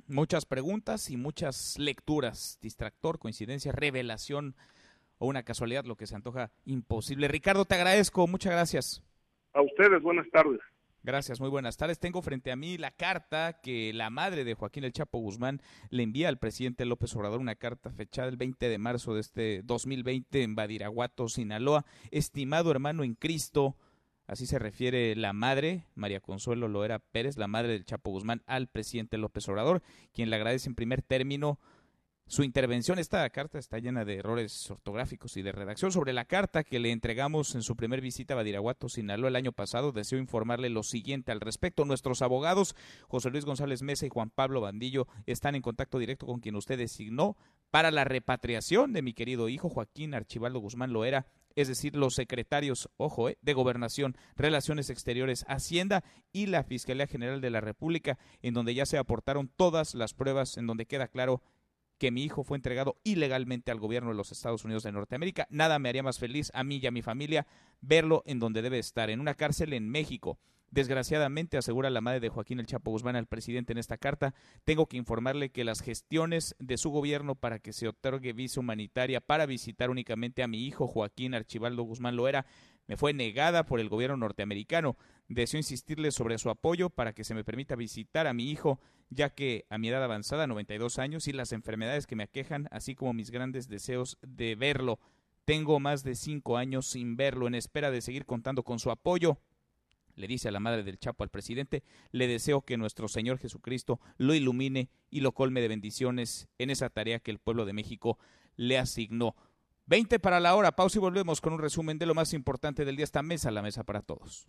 Muchas preguntas y muchas lecturas. Distractor, coincidencia, revelación o una casualidad, lo que se antoja imposible. Ricardo, te agradezco, muchas gracias. A ustedes, buenas tardes. Gracias, muy buenas tardes. Tengo frente a mí la carta que la madre de Joaquín El Chapo Guzmán le envía al presidente López Obrador, una carta fechada el 20 de marzo de este 2020 en Badiraguato, Sinaloa. Estimado hermano en Cristo, así se refiere la madre, María Consuelo Loera Pérez, la madre del Chapo Guzmán, al presidente López Obrador, quien le agradece en primer término su intervención. Esta carta está llena de errores ortográficos y de redacción. Sobre la carta que le entregamos en su primer visita a Badiraguato, Sinaloa, el año pasado, deseo informarle lo siguiente al respecto. Nuestros abogados, José Luis González Mesa y Juan Pablo Bandillo, están en contacto directo con quien usted designó para la repatriación de mi querido hijo Joaquín Archibaldo Guzmán Loera es decir, los secretarios, ojo, eh, de Gobernación, Relaciones Exteriores, Hacienda y la Fiscalía General de la República, en donde ya se aportaron todas las pruebas, en donde queda claro que mi hijo fue entregado ilegalmente al gobierno de los Estados Unidos de Norteamérica. Nada me haría más feliz a mí y a mi familia verlo en donde debe estar, en una cárcel en México. Desgraciadamente, asegura la madre de Joaquín El Chapo Guzmán al presidente en esta carta, tengo que informarle que las gestiones de su gobierno para que se otorgue visa humanitaria para visitar únicamente a mi hijo Joaquín Archibaldo Guzmán Loera me fue negada por el gobierno norteamericano. Deseo insistirle sobre su apoyo para que se me permita visitar a mi hijo, ya que a mi edad avanzada, 92 años, y las enfermedades que me aquejan, así como mis grandes deseos de verlo, tengo más de cinco años sin verlo, en espera de seguir contando con su apoyo. Le dice a la madre del Chapo al presidente, le deseo que nuestro Señor Jesucristo lo ilumine y lo colme de bendiciones en esa tarea que el pueblo de México le asignó. 20 para la hora, pausa y volvemos con un resumen de lo más importante del día. Esta mesa, la mesa para todos.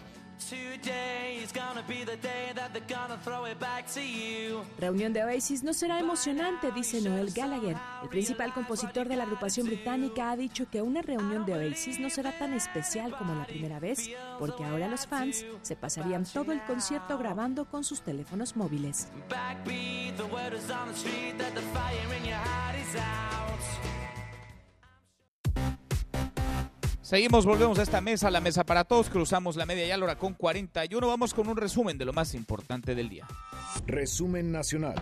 Reunión de Oasis no será emocionante, dice Noel Gallagher. El principal compositor de la agrupación británica ha dicho que una reunión de Oasis no será tan especial como la primera vez, porque ahora los fans se pasarían todo el concierto grabando con sus teléfonos móviles. Seguimos, volvemos a esta mesa, la mesa para todos, cruzamos la media y hora con 41, vamos con un resumen de lo más importante del día. Resumen nacional.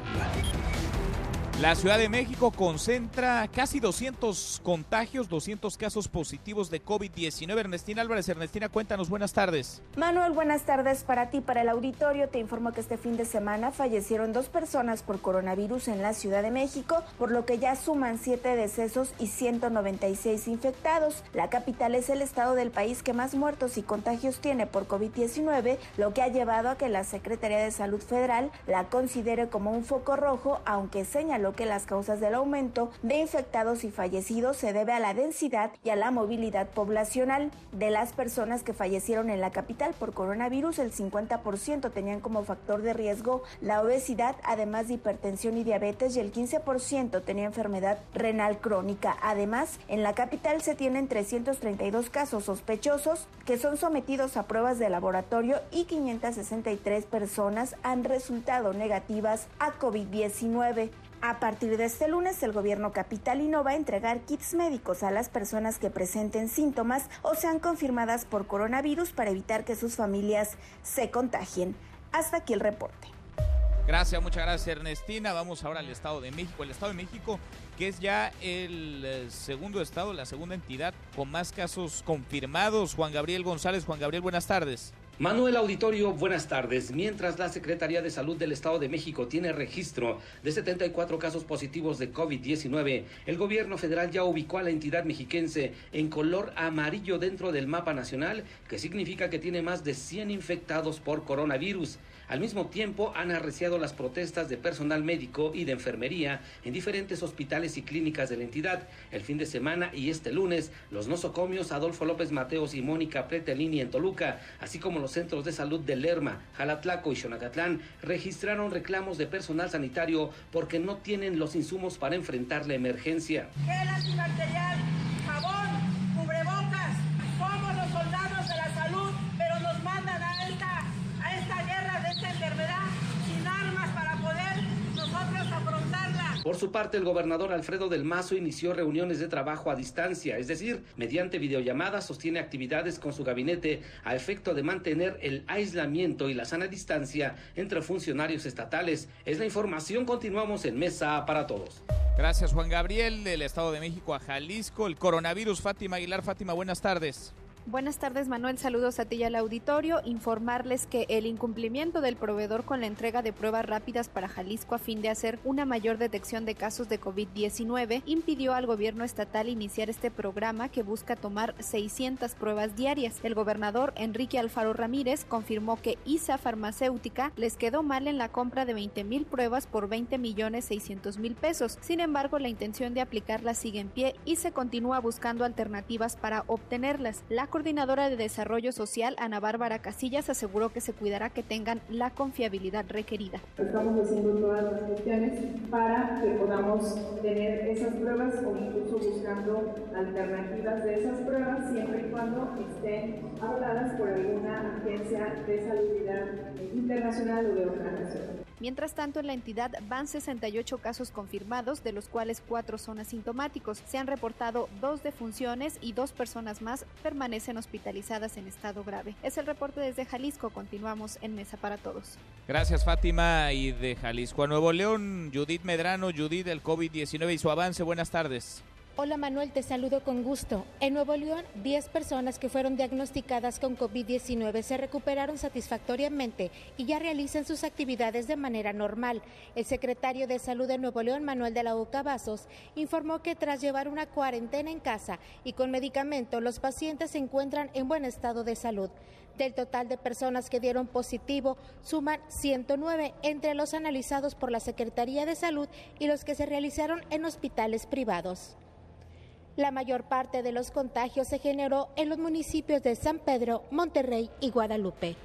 La Ciudad de México concentra casi 200 contagios, 200 casos positivos de COVID-19. Ernestina Álvarez, Ernestina, cuéntanos, buenas tardes. Manuel, buenas tardes para ti, para el auditorio. Te informo que este fin de semana fallecieron dos personas por coronavirus en la Ciudad de México, por lo que ya suman siete decesos y 196 infectados. La capital es el estado del país que más muertos y contagios tiene por COVID-19, lo que ha llevado a que la Secretaría de Salud Federal la considere como un foco rojo, aunque señaló que las causas del aumento de infectados y fallecidos se debe a la densidad y a la movilidad poblacional. De las personas que fallecieron en la capital por coronavirus, el 50% tenían como factor de riesgo la obesidad, además de hipertensión y diabetes, y el 15% tenía enfermedad renal crónica. Además, en la capital se tienen 332 casos sospechosos que son sometidos a pruebas de laboratorio y 563 personas han resultado negativas a COVID-19. A partir de este lunes, el gobierno capitalino va a entregar kits médicos a las personas que presenten síntomas o sean confirmadas por coronavirus para evitar que sus familias se contagien. Hasta aquí el reporte. Gracias, muchas gracias Ernestina. Vamos ahora al Estado de México. El Estado de México, que es ya el eh, segundo estado, la segunda entidad con más casos confirmados. Juan Gabriel González. Juan Gabriel, buenas tardes. Manuel Auditorio, buenas tardes. Mientras la Secretaría de Salud del Estado de México tiene registro de 74 casos positivos de COVID-19, el gobierno federal ya ubicó a la entidad mexiquense en color amarillo dentro del mapa nacional, que significa que tiene más de 100 infectados por coronavirus. Al mismo tiempo, han arreciado las protestas de personal médico y de enfermería en diferentes hospitales y clínicas de la entidad. El fin de semana y este lunes, los nosocomios Adolfo López Mateos y Mónica Pretelini en Toluca, así como los centros de salud de Lerma, Jalatlaco y Xonacatlán, registraron reclamos de personal sanitario porque no tienen los insumos para enfrentar la emergencia. Gel antibacterial, jabón, cubrebocas, somos los soldados de la salud, pero nos mandan a esta, a esta guerra de esta enfermedad sin armas para poder nosotros afrontarla. Por su parte, el gobernador Alfredo del Mazo inició reuniones de trabajo a distancia, es decir, mediante videollamadas sostiene actividades con su gabinete a efecto de mantener el aislamiento y la sana distancia entre funcionarios estatales. Es la información, continuamos en Mesa para Todos. Gracias Juan Gabriel del Estado de México a Jalisco. El coronavirus, Fátima Aguilar. Fátima, buenas tardes. Buenas tardes, Manuel. Saludos a ti y al auditorio. Informarles que el incumplimiento del proveedor con la entrega de pruebas rápidas para Jalisco a fin de hacer una mayor detección de casos de COVID-19 impidió al gobierno estatal iniciar este programa que busca tomar 600 pruebas diarias. El gobernador Enrique Alfaro Ramírez confirmó que ISA Farmacéutica les quedó mal en la compra de 20 mil pruebas por 20 millones 600 mil pesos. Sin embargo, la intención de aplicarlas sigue en pie y se continúa buscando alternativas para obtenerlas. La coordinadora de Desarrollo Social, Ana Bárbara Casillas, aseguró que se cuidará que tengan la confiabilidad requerida. Estamos haciendo todas las cuestiones para que podamos tener esas pruebas o incluso buscando alternativas de esas pruebas siempre y cuando estén avaladas por alguna agencia de salubridad internacional o de otra nación. Mientras tanto, en la entidad van 68 casos confirmados, de los cuales cuatro son asintomáticos. Se han reportado dos defunciones y dos personas más permanecen hospitalizadas en estado grave. Es el reporte desde Jalisco. Continuamos en Mesa para Todos. Gracias, Fátima. Y de Jalisco a Nuevo León, Judith Medrano, Judith del COVID-19 y su avance. Buenas tardes. Hola Manuel, te saludo con gusto. En Nuevo León, 10 personas que fueron diagnosticadas con COVID-19 se recuperaron satisfactoriamente y ya realizan sus actividades de manera normal. El secretario de Salud de Nuevo León, Manuel de la Oca Vasos, informó que tras llevar una cuarentena en casa y con medicamento, los pacientes se encuentran en buen estado de salud. Del total de personas que dieron positivo, suman 109 entre los analizados por la Secretaría de Salud y los que se realizaron en hospitales privados. La mayor parte de los contagios se generó en los municipios de San Pedro, Monterrey y Guadalupe.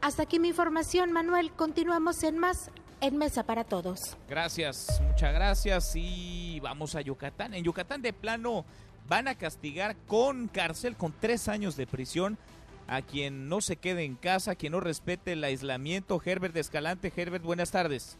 Hasta aquí mi información, Manuel. Continuamos en más en Mesa para Todos. Gracias, muchas gracias. Y vamos a Yucatán. En Yucatán de plano van a castigar con cárcel, con tres años de prisión, a quien no se quede en casa, quien no respete el aislamiento. Herbert Escalante. Herbert, buenas tardes.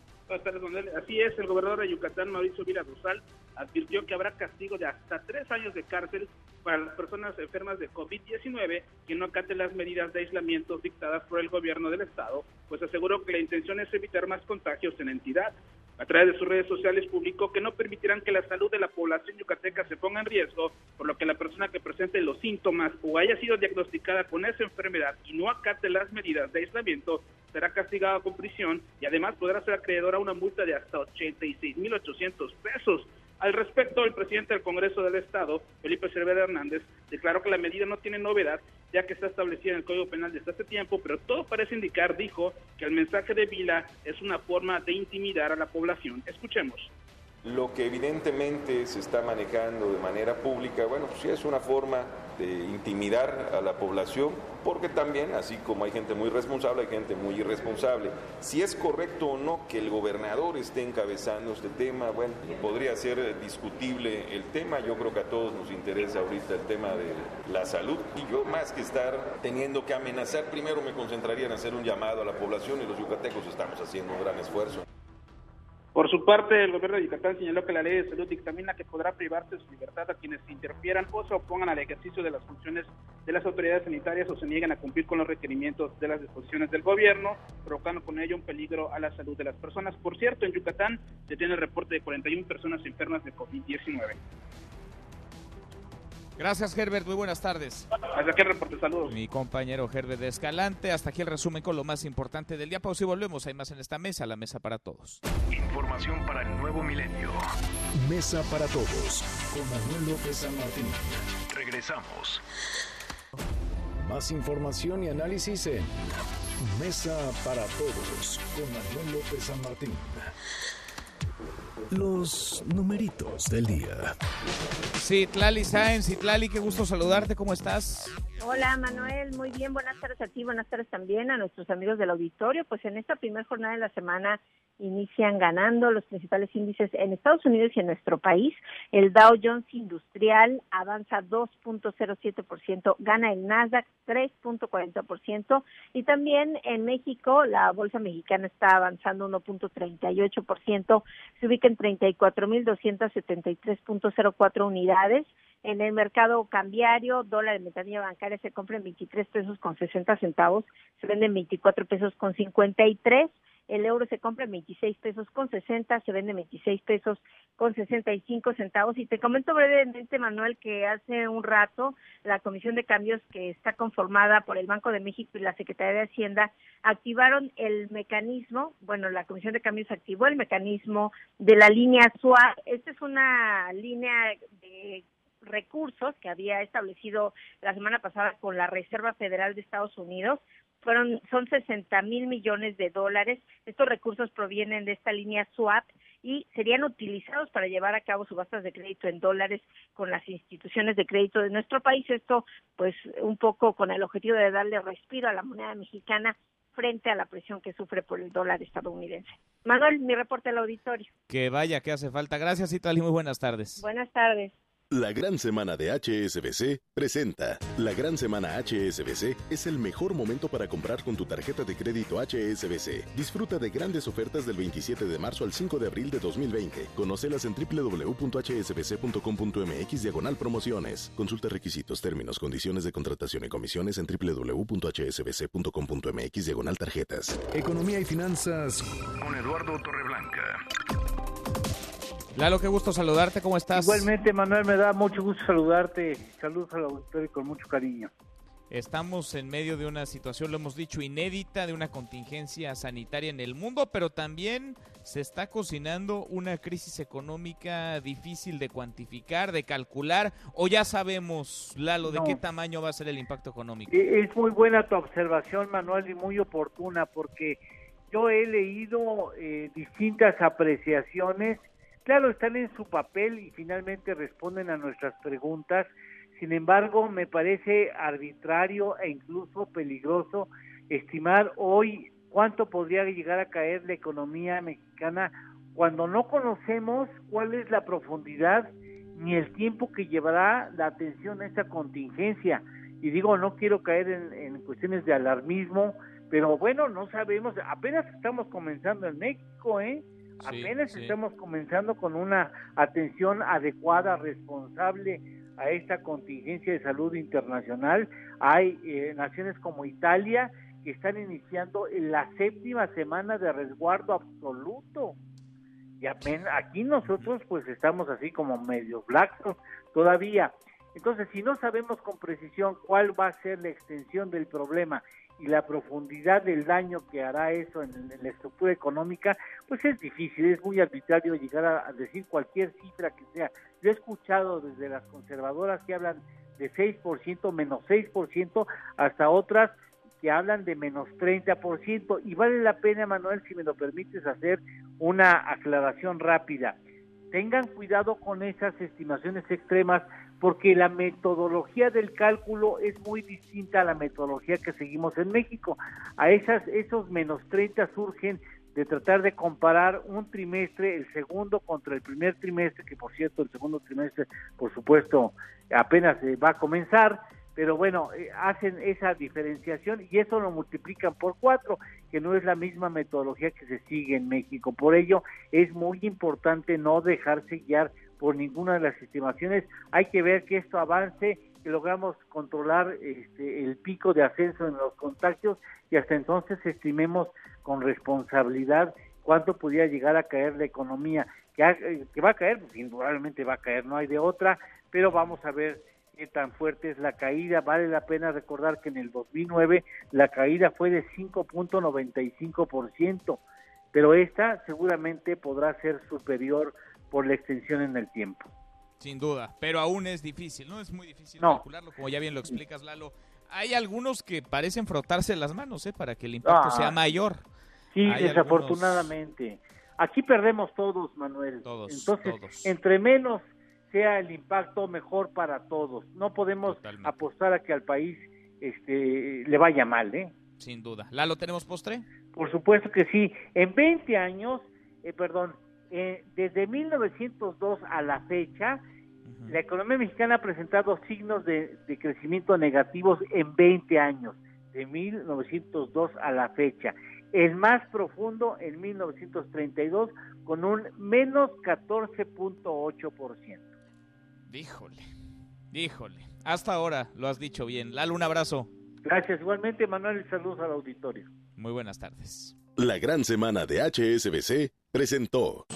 Así es, el gobernador de Yucatán, Mauricio Vila Rosal, advirtió que habrá castigo de hasta tres años de cárcel para las personas enfermas de COVID-19 que no acaten las medidas de aislamiento dictadas por el gobierno del estado, pues aseguró que la intención es evitar más contagios en la entidad. A través de sus redes sociales publicó que no permitirán que la salud de la población yucateca se ponga en riesgo, por lo que la persona que presente los síntomas o haya sido diagnosticada con esa enfermedad y no acate las medidas de aislamiento será castigada con prisión y además podrá ser acreedora a una multa de hasta 86.800 pesos. Al respecto, el presidente del Congreso del Estado, Felipe Cervera Hernández, declaró que la medida no tiene novedad, ya que está establecida en el Código Penal desde hace tiempo, pero todo parece indicar, dijo, que el mensaje de Vila es una forma de intimidar a la población. Escuchemos. Lo que evidentemente se está manejando de manera pública, bueno, pues sí es una forma de intimidar a la población, porque también, así como hay gente muy responsable, hay gente muy irresponsable. Si es correcto o no que el gobernador esté encabezando este tema, bueno, podría ser discutible el tema. Yo creo que a todos nos interesa ahorita el tema de la salud. Y yo, más que estar teniendo que amenazar, primero me concentraría en hacer un llamado a la población y los yucatecos estamos haciendo un gran esfuerzo. Por su parte, el gobierno de Yucatán señaló que la ley de salud dictamina que podrá privarse de su libertad a quienes interfieran o se opongan al ejercicio de las funciones de las autoridades sanitarias o se nieguen a cumplir con los requerimientos de las disposiciones del gobierno, provocando con ello un peligro a la salud de las personas. Por cierto, en Yucatán se tiene el reporte de 41 personas enfermas de COVID-19. Gracias, Herbert. Muy buenas tardes. Hasta aquí el reporte. Saludos. Mi compañero Herbert Escalante. Hasta aquí el resumen con lo más importante del día. Pausa y volvemos. Hay más en esta mesa, la mesa para todos. Información para el nuevo milenio. Mesa para todos. Con Manuel López San Martín. Regresamos. Más información y análisis en Mesa para todos. Con Manuel López San Martín. Los numeritos del día. Citlali Sáenz, Citlali, qué gusto saludarte, ¿cómo estás? Hola Manuel, muy bien, buenas tardes a ti, buenas tardes también a nuestros amigos del auditorio. Pues en esta primera jornada de la semana inician ganando los principales índices en Estados Unidos y en nuestro país. El Dow Jones Industrial avanza 2.07%, gana el Nasdaq 3.40% y también en México la bolsa mexicana está avanzando 1.38%, se ubica en 34.273.04 unidades. En el mercado cambiario, dólar de metanilla bancaria se compra en 23 pesos con 60 centavos, se vende en 24 pesos con 53 el euro se compra en 26 pesos con 60, se vende en 26 pesos con 65 centavos. Y te comento brevemente, Manuel, que hace un rato la Comisión de Cambios que está conformada por el Banco de México y la Secretaría de Hacienda activaron el mecanismo, bueno, la Comisión de Cambios activó el mecanismo de la línea SUA. Esta es una línea de recursos que había establecido la semana pasada con la Reserva Federal de Estados Unidos fueron son 60 mil millones de dólares. Estos recursos provienen de esta línea SWAP y serían utilizados para llevar a cabo subastas de crédito en dólares con las instituciones de crédito de nuestro país. Esto, pues, un poco con el objetivo de darle respiro a la moneda mexicana frente a la presión que sufre por el dólar estadounidense. Manuel, mi reporte al auditorio. Que vaya, que hace falta. Gracias, Itali. Muy buenas tardes. Buenas tardes. La Gran Semana de HSBC presenta. La Gran Semana HSBC es el mejor momento para comprar con tu tarjeta de crédito HSBC. Disfruta de grandes ofertas del 27 de marzo al 5 de abril de 2020. Conócelas en www.hsbc.com.mx diagonal promociones. Consulta requisitos, términos, condiciones de contratación y comisiones en www.hsbc.com.mx diagonal tarjetas. Economía y finanzas con Eduardo Torreblanca. Lalo, qué gusto saludarte, ¿cómo estás? Igualmente, Manuel, me da mucho gusto saludarte. Saludos al auditorio con mucho cariño. Estamos en medio de una situación, lo hemos dicho, inédita, de una contingencia sanitaria en el mundo, pero también se está cocinando una crisis económica difícil de cuantificar, de calcular, o ya sabemos, Lalo, de qué tamaño va a ser el impacto económico. E-, es muy buena tu observación, Manuel, y muy oportuna, porque yo he leído eh, distintas apreciaciones, claro, están en su papel y finalmente responden a nuestras preguntas, sin embargo, me parece arbitrario e incluso peligroso estimar hoy cuánto podría llegar a caer la economía mexicana cuando no conocemos cuál es la profundidad ni el tiempo que llevará la atención a esta contingencia. Y digo, no quiero caer en, cuestiones de alarmismo, pero bueno, no sabemos, apenas estamos comenzando en México, ¿eh? Apenas estamos comenzando con una atención adecuada, responsable a esta contingencia de salud internacional. Hay eh, naciones como Italia que están iniciando la séptima semana de resguardo absoluto. Y aquí nosotros pues estamos así como medio laxos todavía. Entonces, si no sabemos con precisión cuál va a ser la extensión del problema y la profundidad del daño que hará eso en, la estructura económica, pues es difícil, es muy arbitrario llegar a, decir cualquier cifra que sea. Yo he escuchado desde las conservadoras que hablan de 6%, menos 6%, hasta otras que hablan de menos 30%. Y vale la pena, Manuel, si me lo permites, hacer una aclaración rápida. Tengan cuidado con esas estimaciones extremas porque la metodología del cálculo es muy distinta a la metodología que seguimos en México. A esas, esos menos 30 surgen de tratar de comparar un trimestre, el segundo contra el primer trimestre, que por cierto el segundo trimestre, por supuesto, apenas va a comenzar, pero bueno, eh, hacen esa diferenciación y eso lo multiplican por cuatro, que no es la misma metodología que se sigue en México. Por ello, es muy importante no dejarse guiar por ninguna de las estimaciones. Hay que ver que esto avance, que logramos controlar este, el pico de ascenso en los contagios y hasta entonces estimemos con responsabilidad cuánto pudiera llegar a caer la economía. Que, eh, que va a caer, pues indudablemente va a caer, no hay de otra, pero vamos a ver qué tan fuerte es la caída. Vale la pena recordar que en el 2009 la caída fue de 5.95%, pero esta seguramente podrá ser superior por la extensión en el tiempo. Sin duda, pero aún es difícil, ¿no? Es muy difícil calcularlo, como ya bien lo explicas, Lalo. Hay algunos que parecen frotarse las manos, ¿eh? Para que el impacto ah, sea mayor. Sí, desafortunadamente. Aquí perdemos todos, Manuel. Todos, Entonces, entre menos sea el impacto, mejor para todos. No podemos apostar a que al país este, le vaya mal, ¿eh? Sin duda. ¿Lalo tenemos postre? Por supuesto que sí. En 20 años, eh, perdón, eh, desde 1902 a la fecha, la economía mexicana ha presentado signos de, crecimiento negativos en 20 años, de 1902 a la fecha. El más profundo en 1932 con un menos 14.8%. Híjole, híjole. Hasta ahora lo has dicho bien. Lalo, un abrazo. Gracias. Igualmente, Manuel, y saludos al auditorio. Muy buenas tardes. La gran semana de HSBC presentó.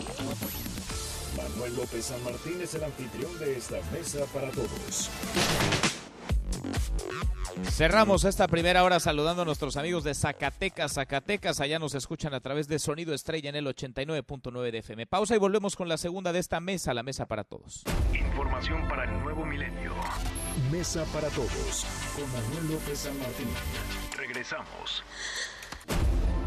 Manuel López San Martín es el anfitrión de esta mesa para todos. Cerramos esta primera hora saludando a nuestros amigos de Zacatecas. Zacatecas, allá nos escuchan a través de Sonido Estrella en el 89.9 de FM. Pausa y volvemos con la segunda de esta mesa, la mesa para todos. Información para el nuevo milenio. Mesa para todos con Manuel López San Martín. Regresamos.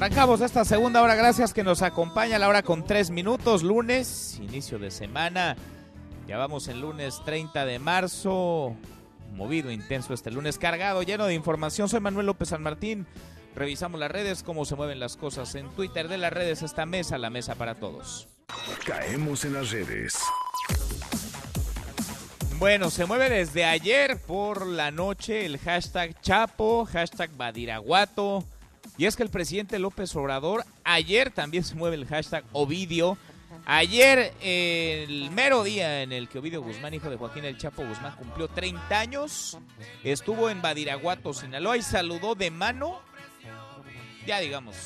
Arrancamos esta segunda hora, gracias que nos acompaña a la hora con tres minutos, lunes, inicio de semana. Ya vamos el lunes 30 de marzo, movido, intenso este lunes, cargado, lleno de información. Soy Manuel López San Martín. Revisamos las redes, cómo se mueven las cosas en Twitter de las redes, esta mesa, la mesa para todos. Caemos en las redes. Bueno, se mueve desde ayer por la noche el hashtag Chapo, hashtag Badiraguato. Y es que el presidente López Obrador, ayer también <laughs> se mueve el hashtag Ovidio. Ayer, el mero día en el que Ovidio Guzmán, hijo de Joaquín El Chapo Guzmán, cumplió 30 años, estuvo en Badiraguato, Sinaloa y saludó de mano, ya digamos,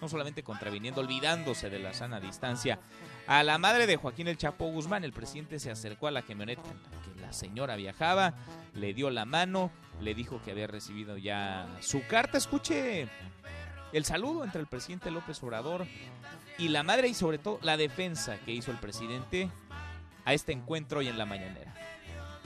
no solamente contraviniendo, olvidándose de la sana distancia a la madre de Joaquín el Chapo Guzmán, el presidente se acercó a la camioneta en la que la señora viajaba, le dio la mano, le dijo que había recibido ya su carta. Escuche el saludo entre el presidente López Obrador y la madre y sobre todo la defensa que hizo el presidente a este encuentro hoy en la mañanera.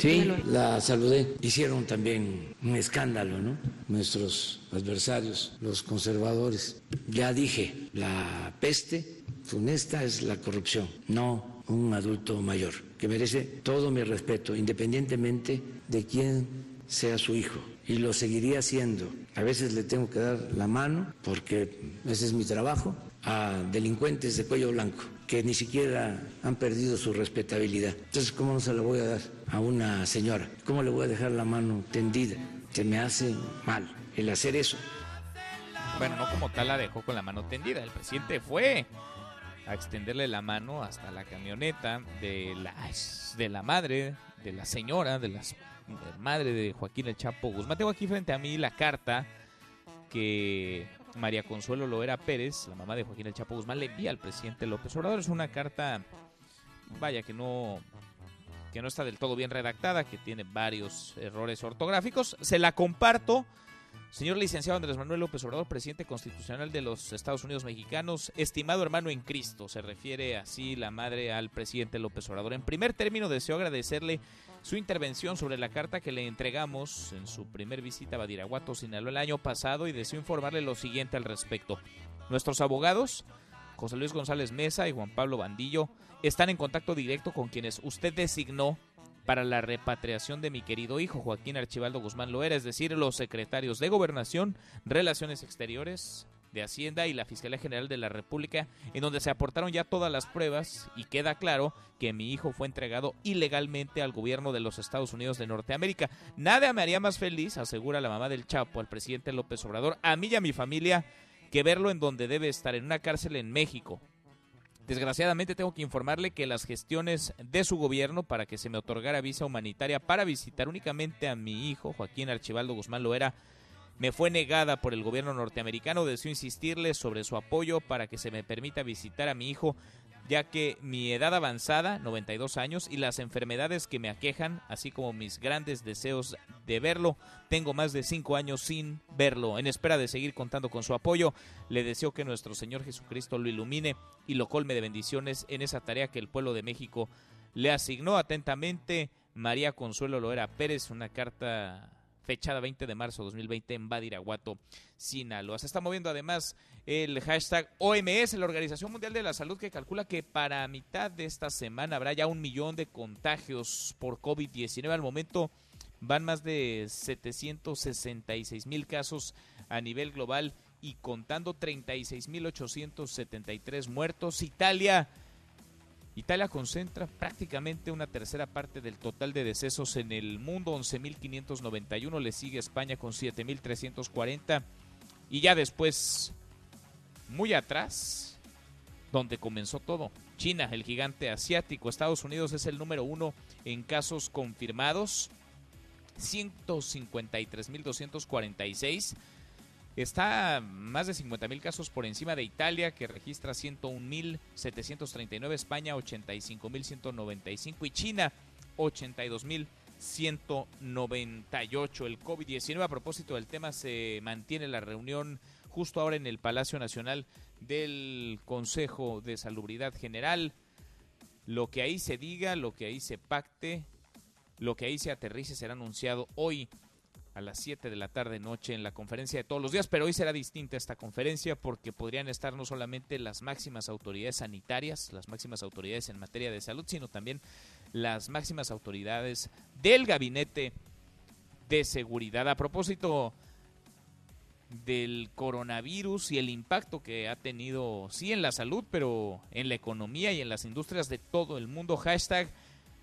Sí, la saludé. Hicieron también un escándalo, ¿no? Nuestros adversarios, los conservadores. Ya dije, la peste funesta es la corrupción, no un adulto mayor, que merece todo mi respeto, independientemente de quién sea su hijo. Y lo seguiría haciendo. A veces le tengo que dar la mano, porque ese es mi trabajo, a delincuentes de cuello blanco que ni siquiera han perdido su respetabilidad. Entonces, ¿cómo no se la voy a dar a una señora? ¿Cómo le voy a dejar la mano tendida? Se me hace mal el hacer eso. Bueno, no como tal la dejó con la mano tendida. El presidente fue a extenderle la mano hasta la camioneta de la, de la madre, de la señora, de la madre de Joaquín El Chapo Guzmán. Tengo aquí frente a mí la carta que María Consuelo Loera Pérez, la mamá de Joaquín El Chapo Guzmán, le envía al presidente López Obrador. Es una carta, vaya, que no que no está del todo bien redactada, que tiene varios errores ortográficos. Se la comparto Señor licenciado Andrés Manuel López Obrador, presidente constitucional de los Estados Unidos mexicanos, estimado hermano en Cristo, se refiere así la madre al presidente López Obrador. En primer término, deseo agradecerle su intervención sobre la carta que le entregamos en su primer visita a Badiraguato, Sinaloa, el año pasado y deseo informarle lo siguiente al respecto. Nuestros abogados, José Luis González Mesa y Juan Pablo Bandillo, están en contacto directo con quienes usted designó para la repatriación de mi querido hijo Joaquín Archibaldo Guzmán Loera, es decir, los secretarios de Gobernación, Relaciones Exteriores, de Hacienda y la Fiscalía General de la República, en donde se aportaron ya todas las pruebas y queda claro que mi hijo fue entregado ilegalmente al gobierno de los Estados Unidos de Norteamérica. Nada me haría más feliz, asegura la mamá del Chapo al presidente López Obrador, a mí y a mi familia, que verlo en donde debe estar, en una cárcel en México, Desgraciadamente tengo que informarle que las gestiones de su gobierno para que se me otorgara visa humanitaria para visitar únicamente a mi hijo, Joaquín Archibaldo Guzmán Loera, me fue negada por el gobierno norteamericano. Deseo insistirle sobre su apoyo para que se me permita visitar a mi hijo ya que mi edad avanzada, 92 años, y las enfermedades que me aquejan, así como mis grandes deseos de verlo, tengo más de 5 años sin verlo. En espera de seguir contando con su apoyo, le deseo que nuestro Señor Jesucristo lo ilumine y lo colme de bendiciones en esa tarea que el pueblo de México le asignó atentamente. María Consuelo Loera Pérez, una carta fechada 20 de marzo de 2020 en Badiraguato, Sinaloa. Se está moviendo además el hashtag OMS, la Organización Mundial de la Salud, que calcula que para mitad de esta semana habrá ya un millón de contagios por COVID-19. Al momento van más de 766 mil casos a nivel global y contando 36 mil 873 muertos. Italia Italia concentra prácticamente una tercera parte del total de decesos en el mundo, 11.591, le sigue España con 7.340 y ya después, muy atrás, donde comenzó todo, China, el gigante asiático, Estados Unidos es el número uno en casos confirmados, 153.246 Está más de 50 mil casos por encima de Italia, que registra 101.739, España 85.195 y China 82.198. El COVID-19, a propósito del tema, se mantiene la reunión justo ahora en el Palacio Nacional del Consejo de Salubridad General. Lo que ahí se diga, lo que ahí se pacte, lo que ahí se aterrice será anunciado hoy a las 7 de la tarde noche en la conferencia de todos los días, pero hoy será distinta esta conferencia porque podrían estar no solamente las máximas autoridades sanitarias, las máximas autoridades en materia de salud, sino también las máximas autoridades del gabinete de seguridad. A propósito del coronavirus y el impacto que ha tenido, sí, en la salud, pero en la economía y en las industrias de todo el mundo. Hashtag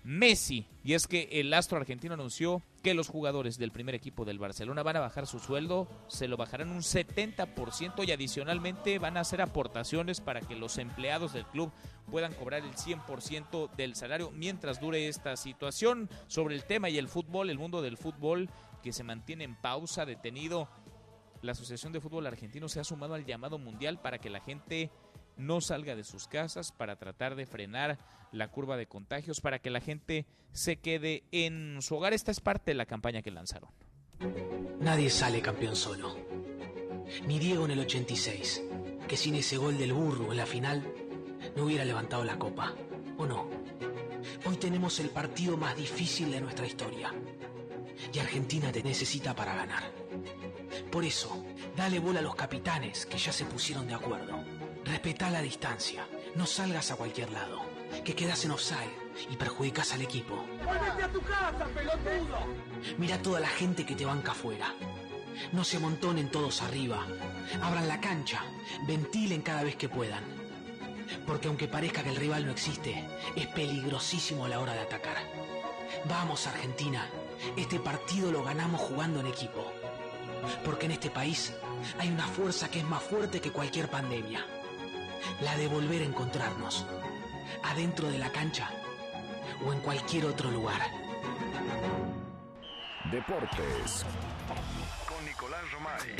Messi. Y es que el astro argentino anunció que los jugadores del primer equipo del Barcelona van a bajar su sueldo, se lo bajarán un 70% y adicionalmente van a hacer aportaciones para que los empleados del club puedan cobrar el 100% del salario mientras dure esta situación. Sobre el tema y el fútbol, el mundo del fútbol que se mantiene en pausa, detenido, la Asociación de Fútbol Argentino se ha sumado al llamado mundial para que la gente no salga de sus casas para tratar de frenar la curva de contagios, para que la gente se quede en su hogar. Esta es parte de la campaña que lanzaron. Nadie sale campeón solo. Ni Diego en el 86, que sin ese gol del burro en la final no hubiera levantado la copa. ¿O no? Hoy tenemos el partido más difícil de nuestra historia. Y Argentina te necesita para ganar. Por eso, dale bola a los capitanes que ya se pusieron de acuerdo. Respeta la distancia. No salgas a cualquier lado. Que quedas en offside y perjudicas al equipo. ¡Vuélvete a tu casa, pelotudo! Mira toda la gente que te banca afuera. No se amontonen todos arriba. Abran la cancha. Ventilen cada vez que puedan. Porque aunque parezca que el rival no existe, es peligrosísimo a la hora de atacar. Vamos, Argentina. Este partido lo ganamos jugando en equipo. Porque en este país hay una fuerza que es más fuerte que cualquier pandemia la de volver a encontrarnos, adentro de la cancha o en cualquier otro lugar. Deportes con Nicolás Romay.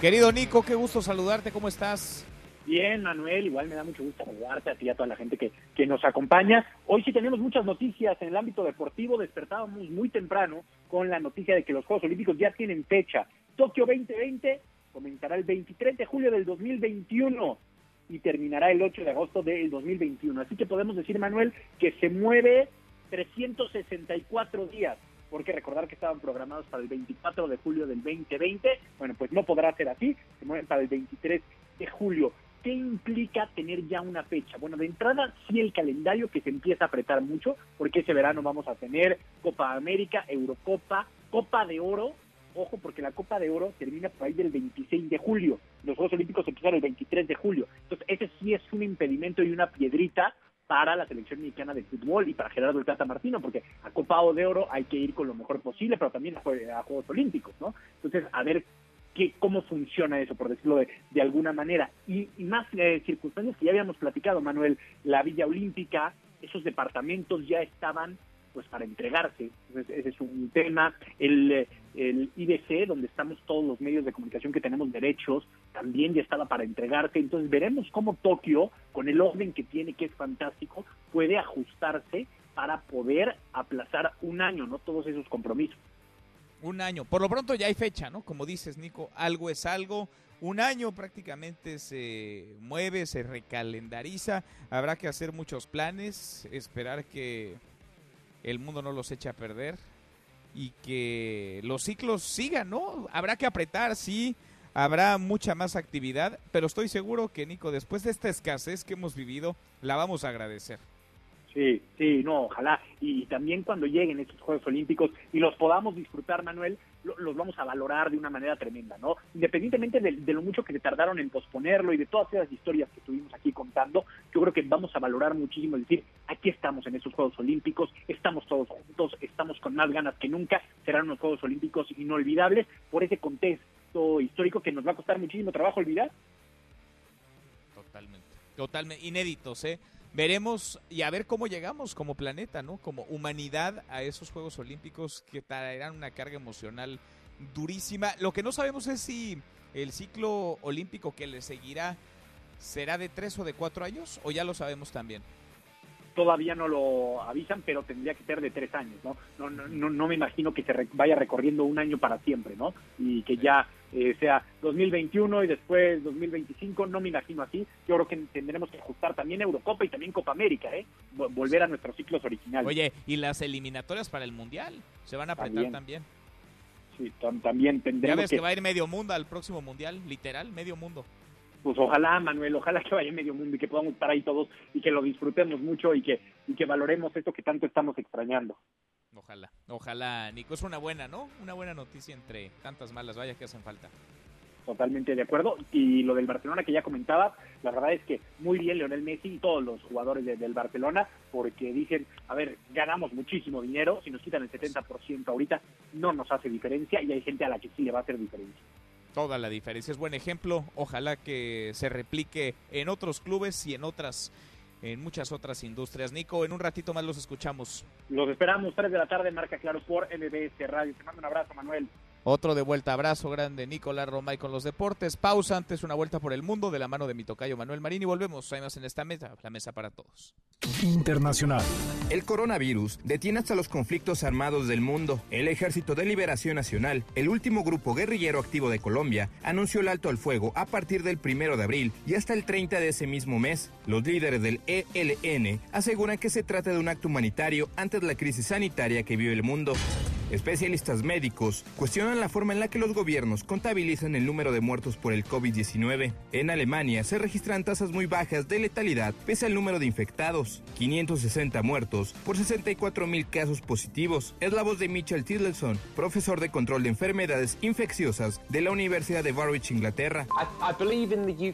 Querido Nico, qué gusto saludarte, ¿cómo estás? Bien, Manuel, igual me da mucho gusto saludarte a ti y a toda la gente que, que nos acompaña. Hoy sí tenemos muchas noticias en el ámbito deportivo. Despertábamos muy temprano con la noticia de que los Juegos Olímpicos ya tienen fecha. Tokio 2020 comenzará el 23 de julio del 2021 y terminará el 8 de agosto del 2021. Así que podemos decir, Manuel, que se mueve 364 días, porque recordar que estaban programados para el 24 de julio del 2020. Bueno, pues no podrá ser así, se mueven para el 23 de julio. ¿Qué implica tener ya una fecha? Bueno, de entrada sí el calendario que se empieza a apretar mucho, porque ese verano vamos a tener Copa América, Eurocopa, Copa de Oro Ojo, porque la Copa de Oro termina por ahí del 26 de julio. Los Juegos Olímpicos empiezan el 23 de julio. Entonces, ese sí es un impedimento y una piedrita para la selección mexicana de fútbol y para Gerardo el Tata Martino, porque a Copa de Oro hay que ir con lo mejor posible, pero también a, Juegos Olímpicos, ¿no? Entonces, a ver qué, cómo funciona eso, por decirlo de, alguna manera. Y, más eh, circunstancias que ya habíamos platicado, Manuel, la Villa Olímpica, esos departamentos ya estaban pues para entregarse. ese es un tema. El, el IDC, donde estamos todos los medios de comunicación que tenemos derechos, también ya estaba para entregarse. Entonces veremos cómo Tokio, con el orden que tiene, que es fantástico, puede ajustarse para poder aplazar un año, ¿no? Todos esos compromisos. Un año. Por lo pronto ya hay fecha, ¿no? Como dices, Nico, algo es algo. Un año prácticamente se mueve, se recalendariza. Habrá que hacer muchos planes, esperar que el mundo no los eche a perder y que los ciclos sigan, ¿no? Habrá que apretar, sí, habrá mucha más actividad, pero estoy seguro que Nico, después de esta escasez que hemos vivido, la vamos a agradecer. Sí, sí, no, ojalá. Y también cuando lleguen estos Juegos Olímpicos y los podamos disfrutar, Manuel, los vamos a valorar de una manera tremenda, ¿no? Independientemente de, lo mucho que se tardaron en posponerlo y de todas esas historias que estuvimos aquí contando, yo creo que vamos a valorar muchísimo, es decir, aquí estamos en esos Juegos Olímpicos, estamos todos juntos, estamos con más ganas que nunca, serán unos Juegos Olímpicos inolvidables por ese contexto histórico que nos va a costar muchísimo trabajo olvidar. Totalmente, totalmente, inéditos, ¿eh? Veremos y a ver cómo llegamos como planeta, ¿no? Como humanidad a esos Juegos Olímpicos que traerán una carga emocional durísima. Lo que no sabemos es si el ciclo olímpico que le seguirá será de tres o de cuatro años o ya lo sabemos también todavía no lo avisan, pero tendría que ser de tres años, ¿no? No, no, no, me imagino que se vaya recorriendo un año para siempre, ¿no? Y que ya eh, sea 2021 y después 2025, no me imagino así. Yo creo que tendremos que ajustar también Eurocopa y también Copa América, ¿eh? Volver a nuestros ciclos originales. Oye, ¿y las eliminatorias para el Mundial? ¿Se van a apretar también? Sí, también tendremos Ya ves que va a ir medio mundo al próximo Mundial, literal, medio mundo pues ojalá, Manuel, ojalá que vaya medio mundo y que podamos estar ahí todos y que lo disfrutemos mucho y que, y que valoremos esto que tanto estamos extrañando. Ojalá, ojalá, Nico. Es una buena, ¿no? Una buena noticia entre tantas malas, vaya que hacen falta. Totalmente de acuerdo. Y lo del Barcelona que ya comentaba, la verdad es que muy bien Leonel Messi y todos los jugadores del Barcelona, porque dicen, a ver, ganamos muchísimo dinero, si nos quitan el 70% ahorita, no nos hace diferencia y hay gente a la que sí le va a hacer diferencia. Toda la diferencia. Es buen ejemplo. Ojalá que se replique en otros clubes y en otras en muchas otras industrias. Nico, en un ratito más los escuchamos. Los esperamos, 3 de la tarde, marca claro por MBS Radio. Te mando un abrazo, Manuel. Otro de vuelta, abrazo grande, Nicolás Romay con los deportes. Pausa antes, una vuelta por el mundo de la mano de mi tocayo Manuel Marín y volvemos. Hay más en esta mesa, la mesa para todos. Internacional. El coronavirus detiene hasta los conflictos armados del mundo. El Ejército de Liberación Nacional, el último grupo guerrillero activo de Colombia, anunció el alto al fuego a partir del primero de abril y hasta el 30 de ese mismo mes. Los líderes del ELN aseguran que se trata de un acto humanitario antes de la crisis sanitaria que vive el mundo. Especialistas médicos cuestionan la forma en la que los gobiernos contabilizan el número de muertos por el COVID-19. En Alemania se registran tasas muy bajas de letalidad pese al número de infectados, 560 muertos por 64 mil casos positivos. Es la voz de Mitchell Tillerson, profesor de control de enfermedades infecciosas de la Universidad de Warwick, Inglaterra.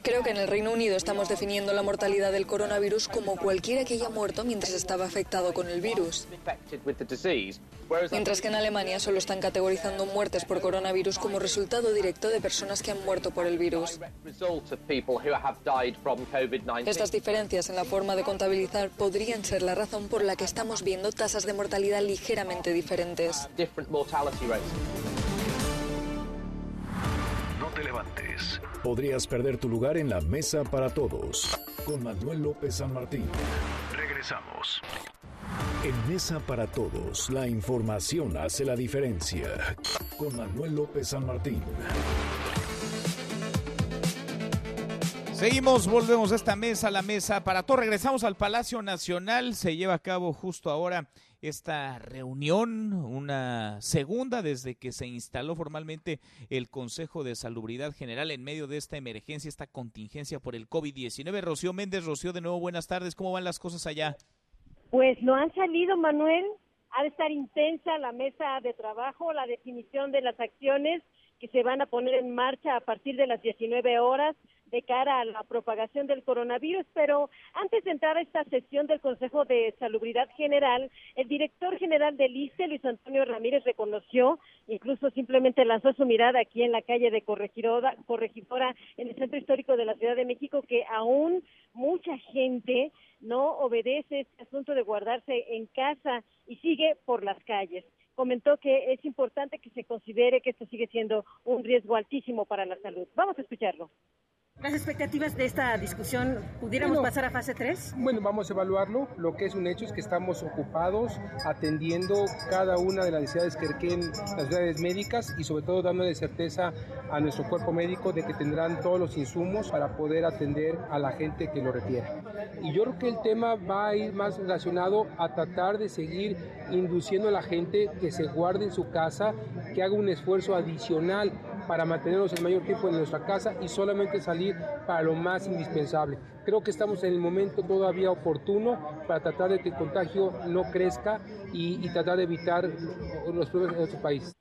Creo que en el Reino Unido estamos definiendo la mortalidad del coronavirus como cualquiera que haya muerto mientras estaba afectado con el virus. Mientras que en Alemania solo están categorizando muertes por coronavirus como resultado directo de personas que han muerto por el virus. Estas diferencias en la forma de contabilizar podrían ser la razón por la que estamos viendo tasas de mortalidad ligeramente diferentes. No te levantes. Podrías perder tu lugar en la mesa para todos. Con Manuel López San Martín. Regresamos. En Mesa para Todos, la información hace la diferencia. Con Manuel López San Martín. Seguimos, volvemos a esta mesa, la mesa para todos. Regresamos al Palacio Nacional. Se lleva a cabo justo ahora esta reunión, una segunda desde que se instaló formalmente el Consejo de Salubridad General en medio de esta emergencia, esta contingencia por el COVID-19. Rocío Méndez, Rocío, de nuevo buenas tardes. ¿Cómo van las cosas allá? Pues no han salido, Manuel. Ha de estar intensa la mesa de trabajo, la definición de las acciones que se van a poner en marcha a partir de las 19 horas de cara a la propagación del coronavirus. Pero antes de entrar a esta sesión del Consejo de Salubridad General, el director general del ICE, Luis Antonio Ramírez, reconoció, incluso simplemente lanzó su mirada aquí en la calle de Corregidora, Corregidora en el centro histórico de la Ciudad de México, que aún mucha gente no obedece este asunto de guardarse en casa y sigue por las calles comentó que es importante que se considere que esto sigue siendo un riesgo altísimo para la salud. Vamos a escucharlo. Las expectativas de esta discusión, ¿pudiéramos pasar a fase 3? Bueno, vamos a evaluarlo. Lo que es un hecho es que estamos ocupados atendiendo cada una de las necesidades que requieren las unidades médicas y sobre todo dándole certeza a nuestro cuerpo médico de que tendrán todos los insumos para poder atender a la gente que lo requiera. Y yo creo que el tema va a ir más relacionado a tratar de seguir induciendo a la gente que se guarde en su casa, que haga un esfuerzo adicional para mantenernos el mayor tiempo en nuestra casa y solamente salir para lo más indispensable. Creo que estamos en el momento todavía oportuno para tratar de que el contagio no crezca y, tratar de evitar los problemas en nuestro país.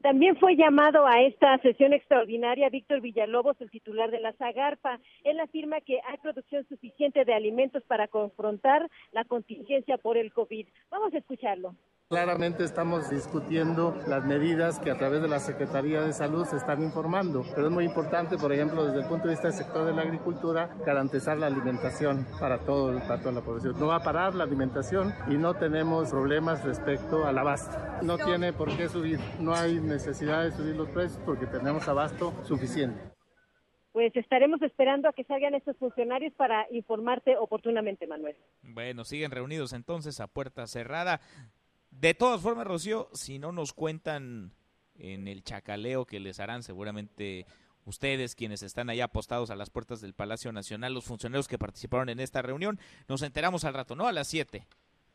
También fue llamado a esta sesión extraordinaria Víctor Villalobos, el titular de la Zagarpa. Él afirma que hay producción suficiente de alimentos para confrontar la contingencia por el COVID. Vamos a escucharlo. Claramente estamos discutiendo las medidas que a través de la Secretaría de Salud se están informando, pero es muy importante, por ejemplo, desde el punto de vista del sector de la agricultura, garantizar la alimentación para, todo, para toda la población. No va a parar la alimentación y no tenemos problemas respecto al abasto. No tiene por qué subir, no hay necesidad de subir los precios porque tenemos abasto suficiente. Pues estaremos esperando a que salgan estos funcionarios para informarte oportunamente, Manuel. Bueno, siguen reunidos entonces a puerta cerrada. De todas formas, Rocío, si no nos cuentan en el chacaleo que les harán seguramente ustedes quienes están allá apostados a las puertas del Palacio Nacional, los funcionarios que participaron en esta reunión, nos enteramos al rato, ¿no? A las 7.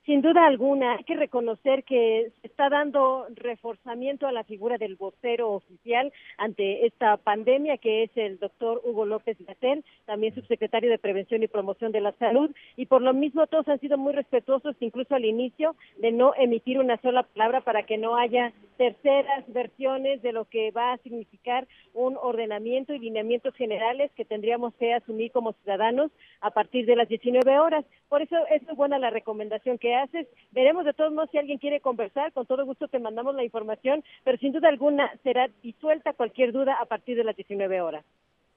Sin duda alguna, hay que reconocer que se está dando reforzamiento a la figura del vocero oficial ante esta pandemia, que es el doctor Hugo López Gatel, también subsecretario de Prevención y Promoción de la Salud, y por lo mismo todos han sido muy respetuosos, incluso al inicio, de no emitir una sola palabra para que no haya terceras versiones de lo que va a significar un ordenamiento y lineamientos generales que tendríamos que asumir como ciudadanos a partir de las 19 horas. Por eso es muy buena la recomendación que haces. Veremos de todos modos si alguien quiere conversar, con todo gusto te mandamos la información, pero sin duda alguna será disuelta cualquier duda a partir de las 19 horas.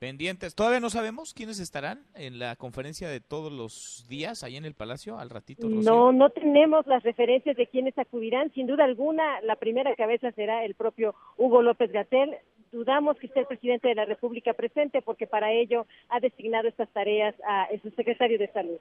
Pendientes. Todavía no sabemos quiénes estarán en la conferencia de todos los días ahí en el Palacio al ratito. No, no tenemos las referencias de quiénes acudirán. Sin duda alguna, la primera cabeza será el propio Hugo López Gatel. Dudamos que esté el presidente de la República presente porque para ello ha designado estas tareas a su secretario de Salud.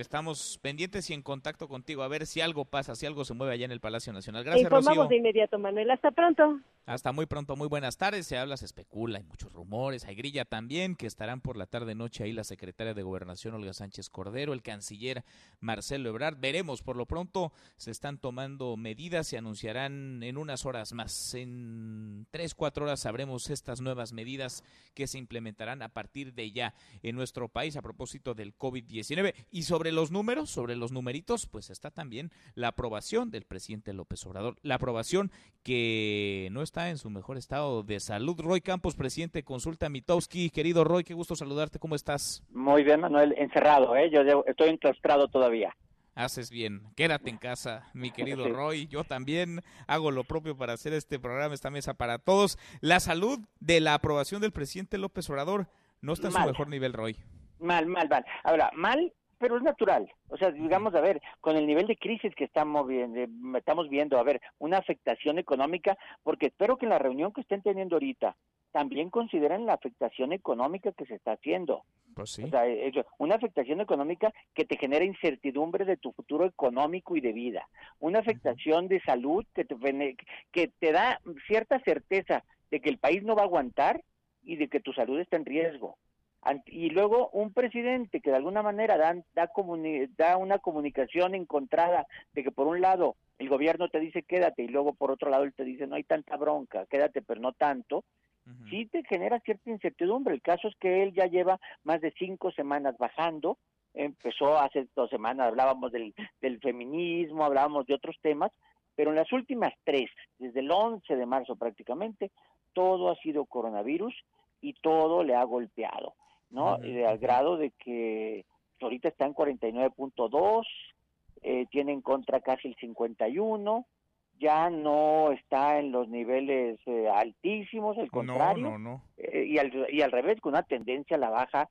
Estamos pendientes y en contacto contigo a ver si algo pasa, si algo se mueve allá en el Palacio Nacional. Gracias, Informamos de inmediato, Manuel. Hasta pronto. Hasta muy pronto, muy buenas tardes. Se habla, se especula, hay muchos rumores, hay grilla también, que estarán por la tarde-noche ahí la secretaria de Gobernación, Olga Sánchez Cordero, el canciller Marcelo Ebrard. Veremos, por lo pronto se están tomando medidas, se anunciarán en unas horas más. En tres, cuatro horas sabremos estas nuevas medidas que se implementarán a partir de ya en nuestro país a propósito del COVID-19. Y sobre los números, sobre los numeritos, pues está también la aprobación del presidente López Obrador, la aprobación que no está en su mejor estado de salud. Roy Campos, presidente de Consulta Mitowski. Querido Roy, qué gusto saludarte. ¿Cómo estás? Muy bien, Manuel. Encerrado, ¿eh? Yo estoy enclaustrado todavía. Haces bien. Quédate en casa, mi querido <laughs> Roy. Yo también hago lo propio para hacer este programa, esta mesa para todos. La salud de la aprobación del presidente López Obrador no está en su mejor nivel, Roy. Mal, mal, mal. Ahora, mal pero es natural. O sea, digamos, a ver, con el nivel de crisis que estamos viendo, estamos viendo, a ver, una afectación económica, porque espero que en la reunión que estén teniendo ahorita también consideren la afectación económica que se está haciendo. Pues sí. O sea, una afectación económica que te genera incertidumbre de tu futuro económico y de vida. Una afectación de salud que te, que te da cierta certeza de que el país no va a aguantar y de que tu salud está en riesgo y luego un presidente que de alguna manera da, da, una comunicación encontrada de que por un lado el gobierno te dice quédate y luego por otro lado él te dice no hay tanta bronca, quédate pero no tanto, sí te genera cierta incertidumbre. El caso es que él ya lleva más de cinco semanas bajando, empezó hace dos semanas, hablábamos del, del feminismo, hablábamos de otros temas, pero en las últimas tres, desde el 11 de marzo prácticamente, todo ha sido coronavirus y todo le ha golpeado. ¿No? al grado de que ahorita está en 49.2, eh, tiene en contra casi el 51, ya no está en los niveles eh, altísimos, al contrario, eh, y, al, y al revés, con una tendencia a la baja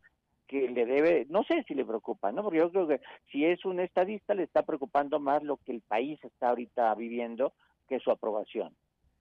que le debe, no sé si le preocupa, ¿no? Porque yo creo que si es un estadista le está preocupando más lo que el país está ahorita viviendo que su aprobación.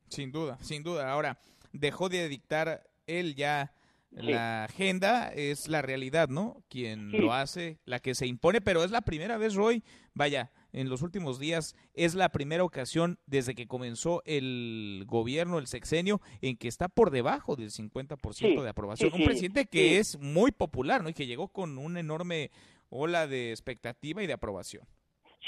Sin duda, sin duda. Ahora, dejó de dictar él ya la agenda es la realidad, ¿no? Quien lo hace, la que se impone, pero es la primera vez, Roy, vaya, en los últimos días es la primera ocasión desde que comenzó el gobierno, el sexenio, en que está por debajo del 50% de aprobación. Un presidente que es muy popular, ¿no? Y que llegó con una enorme ola de expectativa y de aprobación.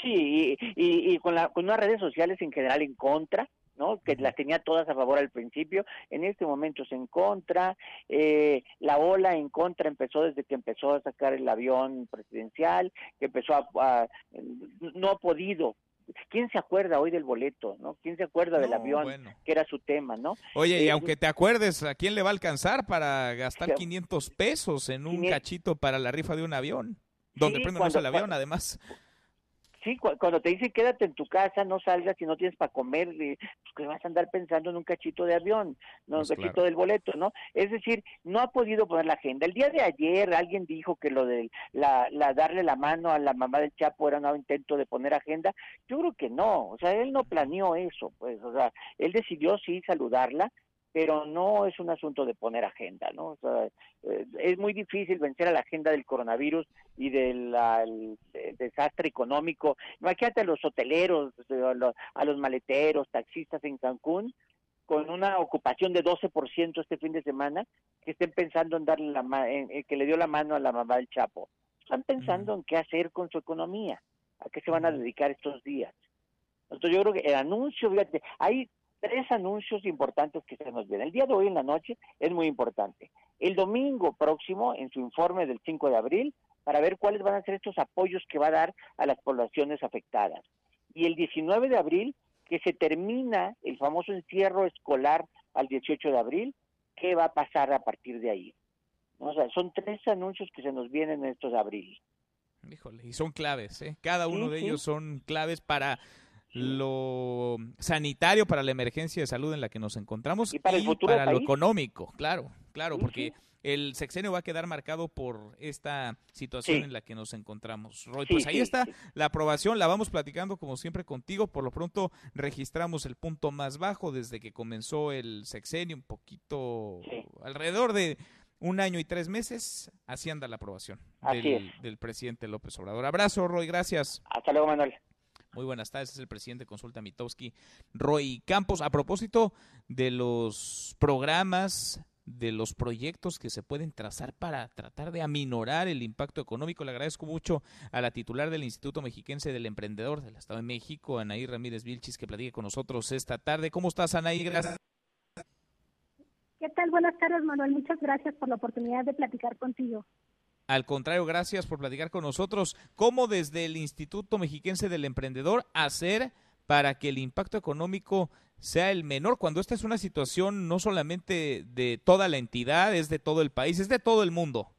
Sí, y, con, la, con unas redes sociales en general en contra, ¿no? que las tenía todas a favor al principio, en este momento es en contra, eh, la ola en contra empezó desde que empezó a sacar el avión presidencial, que empezó a, no ha podido ¿Quién se acuerda hoy del boleto, no? ¿Quién se acuerda del avión, que era su tema, no? Oye, y eh, aunque te acuerdes, ¿a quién le va a alcanzar para gastar 500 pesos en un cachito para la rifa de un avión? Donde sí, el avión, además. Sí, cuando te dicen quédate en tu casa, no salgas si no tienes para comer, pues que vas a andar pensando en un cachito de avión, no un pues cachito del boleto, ¿no? Es decir, no ha podido poner la agenda. El día de ayer alguien dijo que lo de la, la darle la mano a la mamá del Chapo era un intento de poner agenda. Yo creo que no, o sea, él no planeó eso, pues, o sea, él decidió sí saludarla, pero no es un asunto de poner agenda, ¿no? O sea, eh, es muy difícil vencer a la agenda del coronavirus y del desastre económico. Imagínate a los hoteleros, a los, maleteros, taxistas en Cancún, con una ocupación de 12% este fin de semana, que estén pensando en darle la que le dio la mano a la mamá del Chapo. Están pensando en qué hacer con su economía. ¿A qué se van a dedicar estos días? Entonces yo creo que el anuncio, fíjate, hay tres anuncios importantes que se nos vienen. El día de hoy en la noche es muy importante. El domingo próximo, en su informe del 5 de abril, para ver cuáles van a ser estos apoyos que va a dar a las poblaciones afectadas. Y el 19 de abril, que se termina el famoso encierro escolar al 18 de abril, ¿qué va a pasar a partir de ahí? O sea, son tres anuncios que se nos vienen en estos abril. Híjole, y son claves, ¿eh? Cada uno de ellos son claves para lo sanitario, para la emergencia de salud en la que nos encontramos y para, el futuro para lo económico, claro, claro, porque el sexenio va a quedar marcado por esta situación en la que nos encontramos. Roy, pues ahí está la aprobación, la vamos platicando como siempre contigo. Por lo pronto registramos el punto más bajo desde que comenzó el sexenio, un poquito alrededor de un año y tres meses. Así anda la aprobación del, del presidente López Obrador. Abrazo, Roy, gracias. Hasta luego, Manuel. Muy buenas tardes, es el presidente de Consulta Mitowski, Roy Campos. A propósito de los programas, de los proyectos que se pueden trazar para tratar de aminorar el impacto económico, le agradezco mucho a la titular del Instituto Mexiquense del Emprendedor del Estado de México, Anaí Ramírez Vilchis, que platique con nosotros esta tarde. ¿Cómo estás, Anaí? Gracias. ¿Qué tal? Buenas tardes, Manuel. Muchas gracias por la oportunidad de platicar contigo. Al contrario, gracias por platicar con nosotros. ¿Cómo desde el Instituto Mexiquense del Emprendedor hacer para que el impacto económico sea el menor cuando esta es una situación no solamente de toda la entidad, es de todo el país, es de todo el mundo?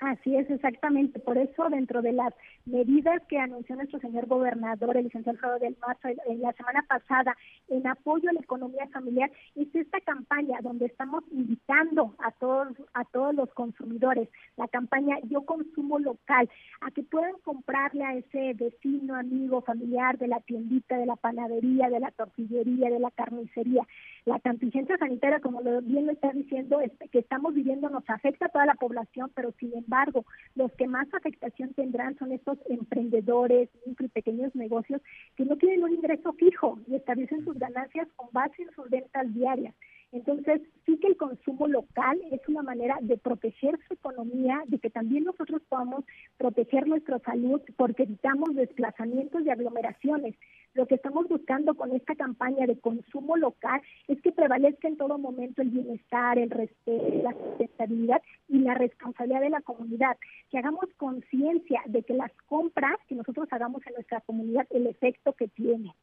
Así es, exactamente. Por eso, dentro de las medidas que anunció nuestro señor gobernador, el licenciado del Mazo, en la semana pasada, en apoyo a la economía familiar, es esta campaña donde estamos invitando a todos, a todos los consumidores, la campaña Yo Consumo Local, a que puedan comprarle a ese vecino, amigo, familiar de la tiendita, de la panadería, de la tortillería, de la carnicería. La contingencia sanitaria, como bien lo está diciendo, es que estamos viviendo nos afecta a toda la población, pero sin embargo, los que más afectación tendrán son estos emprendedores, micro y pequeños negocios que no tienen un ingreso fijo y establecen sus ganancias con base en sus ventas diarias. Entonces, sí que el consumo local es una manera de proteger su economía, de que también nosotros podamos proteger nuestra salud porque evitamos desplazamientos y aglomeraciones. Lo que estamos buscando con esta campaña de consumo local es que prevalezca en todo momento el bienestar, el respeto, la sustentabilidad y la responsabilidad de la comunidad. Que hagamos conciencia de que las compras que nosotros hagamos en nuestra comunidad, el efecto que tiene.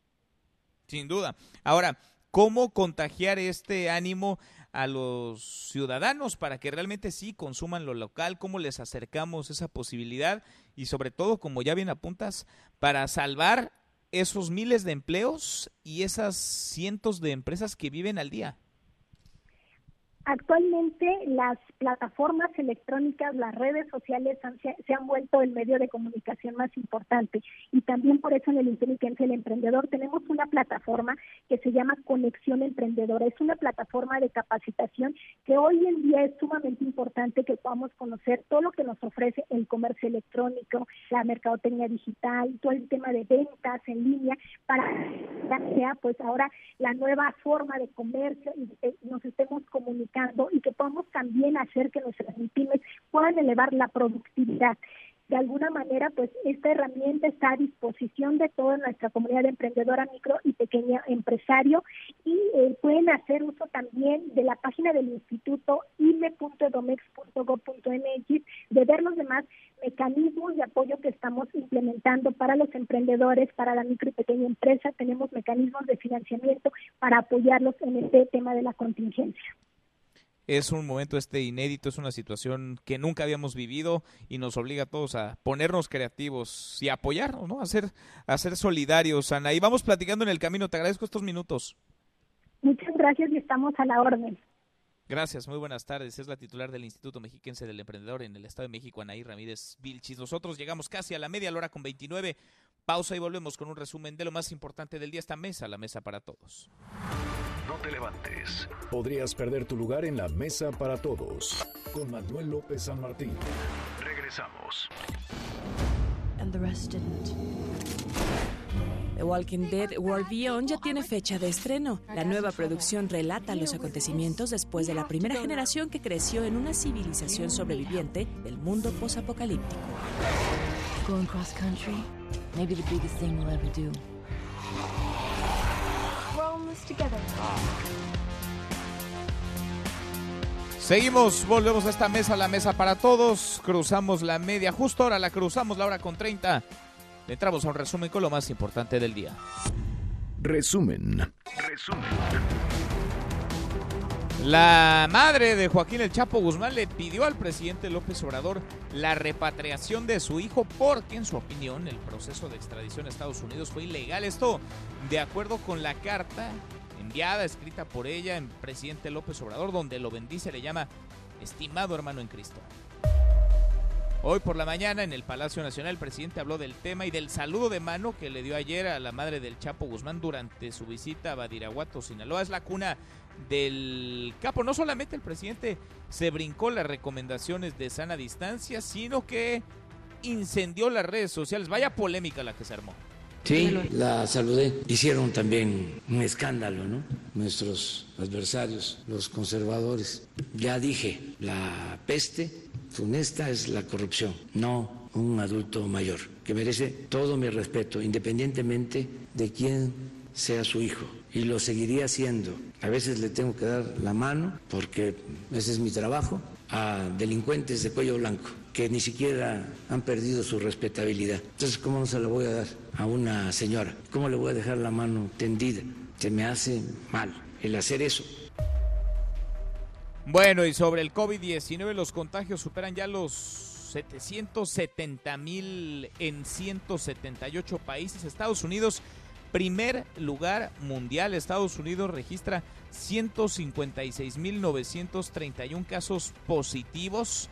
Sin duda. Ahora, ¿cómo contagiar este ánimo a los ciudadanos para que realmente sí consuman lo local? ¿Cómo les acercamos esa posibilidad? Y sobre todo, como ya bien apuntas, para salvar esos miles de empleos y esas cientos de empresas que viven al día? Actualmente las plataformas electrónicas, las redes sociales se, han vuelto el medio de comunicación más importante y también por eso en el Inteligencia del Emprendedor tenemos una plataforma que se llama Conexión Emprendedora. Es una plataforma de capacitación que hoy en día es sumamente importante que podamos conocer todo lo que nos ofrece el comercio electrónico, la mercadotecnia digital, todo el tema de ventas en línea para que sea pues ahora la nueva forma de comercio y nos estemos comunicando y que podamos también hacer que nuestras pymes puedan elevar la productividad de alguna manera, pues esta herramienta está a disposición de toda nuestra comunidad de emprendedora, micro y pequeña empresario y eh, pueden hacer uso también de la página del instituto ime.domex.gov.mx de ver los demás mecanismos de apoyo que estamos implementando para los emprendedores, para la micro y pequeña empresa. Tenemos mecanismos de financiamiento para apoyarlos en este tema de la contingencia. Es un momento este inédito, es una situación que nunca habíamos vivido y nos obliga a todos a ponernos creativos y apoyarnos, ¿no? A ser, a ser solidarios, Ana. Y vamos platicando en el camino. Te agradezco estos minutos. Muchas gracias y estamos a la orden. Gracias, muy buenas tardes. Es la titular del Instituto Mexiquense del Emprendedor en el Estado de México, Anaí Ramírez Vilchis. Nosotros llegamos casi a la media hora con 29. Pausa y volvemos con un resumen de lo más importante del día. Esta mesa, la mesa para todos. No te levantes. Podrías perder tu lugar en la mesa para todos. Con Manuel López San Martín. Regresamos. And the rest didn't. The Walking Dead World Beyond ya tiene fecha de estreno. La nueva producción relata los acontecimientos después de la primera generación que creció en una civilización sobreviviente del mundo posapocalíptico. Going cross country, maybe the biggest thing we'll ever do. Together. Seguimos, volvemos a esta mesa, la mesa para todos. Cruzamos la media, justo ahora la cruzamos, la hora con 30. Le entramos a un resumen con lo más importante del día. Resumen. Resumen. La madre de Joaquín El Chapo Guzmán le pidió al presidente López Obrador la repatriación de su hijo porque, en su opinión, el proceso de extradición a Estados Unidos fue ilegal. Esto de acuerdo con la carta enviada, escrita por ella en presidente López Obrador, donde lo bendice, le llama estimado hermano en Cristo. Hoy por la mañana en el Palacio Nacional el presidente habló del tema y del saludo de mano que le dio ayer a la madre del Chapo Guzmán durante su visita a Badiraguato, Sinaloa. Es la cuna del capo. No solamente el presidente se brincó las recomendaciones de sana distancia, sino que incendió las redes sociales. Vaya polémica la que se armó. Sí, la saludé. Hicieron también un escándalo, ¿no? Nuestros adversarios, los conservadores. Ya dije, la peste funesta es la corrupción, no un adulto mayor, que merece todo mi respeto, independientemente de quién sea su hijo. Y lo seguiría haciendo. A veces le tengo que dar la mano, porque ese es mi trabajo, a delincuentes de cuello blanco que ni siquiera han perdido su respetabilidad. Entonces, ¿cómo no se la voy a dar a una señora? ¿Cómo le voy a dejar la mano tendida? Se me hace mal el hacer eso. Bueno, y sobre el COVID-19, los contagios superan ya los 770 mil en 178 países. Estados Unidos, primer lugar mundial. Estados Unidos registra 156 mil 931 casos positivos.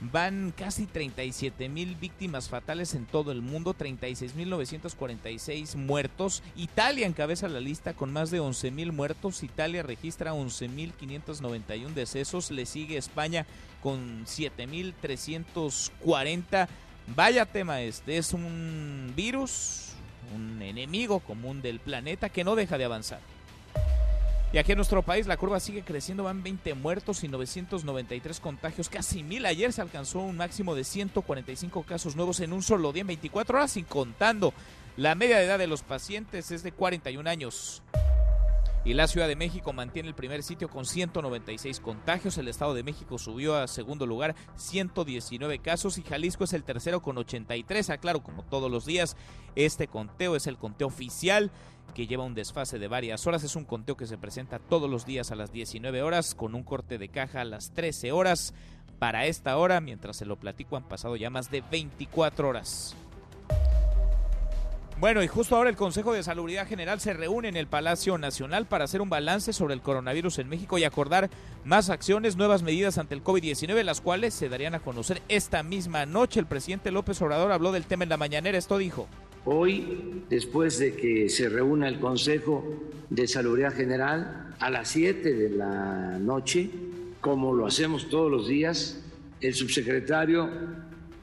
Van casi 37 mil víctimas fatales en todo el mundo, 36 mil 946 muertos. Italia encabeza la lista con más de 11 mil muertos. Italia registra 11 mil 591 decesos. Le sigue España con 7 mil 340. Vaya tema este, es un virus, un enemigo común del planeta que no deja de avanzar. Y aquí en nuestro país la curva sigue creciendo, van 20 muertos y 993 contagios, casi mil. Ayer se alcanzó un máximo de 145 casos nuevos en un solo día, en 24 horas, sin contando. La media de edad de los pacientes es de 41 años. Y la Ciudad de México mantiene el primer sitio con 196 contagios. El Estado de México subió a segundo lugar 119 casos y Jalisco es el tercero con 83. Aclaro, como todos los días, este conteo es el conteo oficial que lleva un desfase de varias horas. Es un conteo que se presenta todos los días a las 19 horas con un corte de caja a las 13 horas. Para esta hora, mientras se lo platico, han pasado ya más de 24 horas. Bueno, y justo ahora el Consejo de Salubridad General se reúne en el Palacio Nacional para hacer un balance sobre el coronavirus en México y acordar más acciones, nuevas medidas ante el COVID-19, las cuales se darían a conocer esta misma noche. El presidente López Obrador habló del tema en la mañanera, esto dijo. Hoy, después de que se reúna el Consejo de Salubridad General a las 7 de la noche, como lo hacemos todos los días, el subsecretario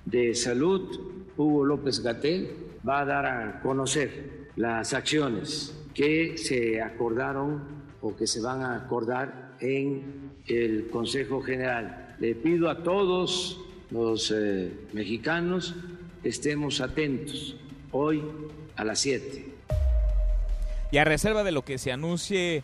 de Salud, Hugo López Gatel, va a dar a conocer las acciones que se acordaron o que se van a acordar en el Consejo General. Le pido a todos los eh, mexicanos que estemos atentos hoy a las 7. Y a reserva de lo que se anuncie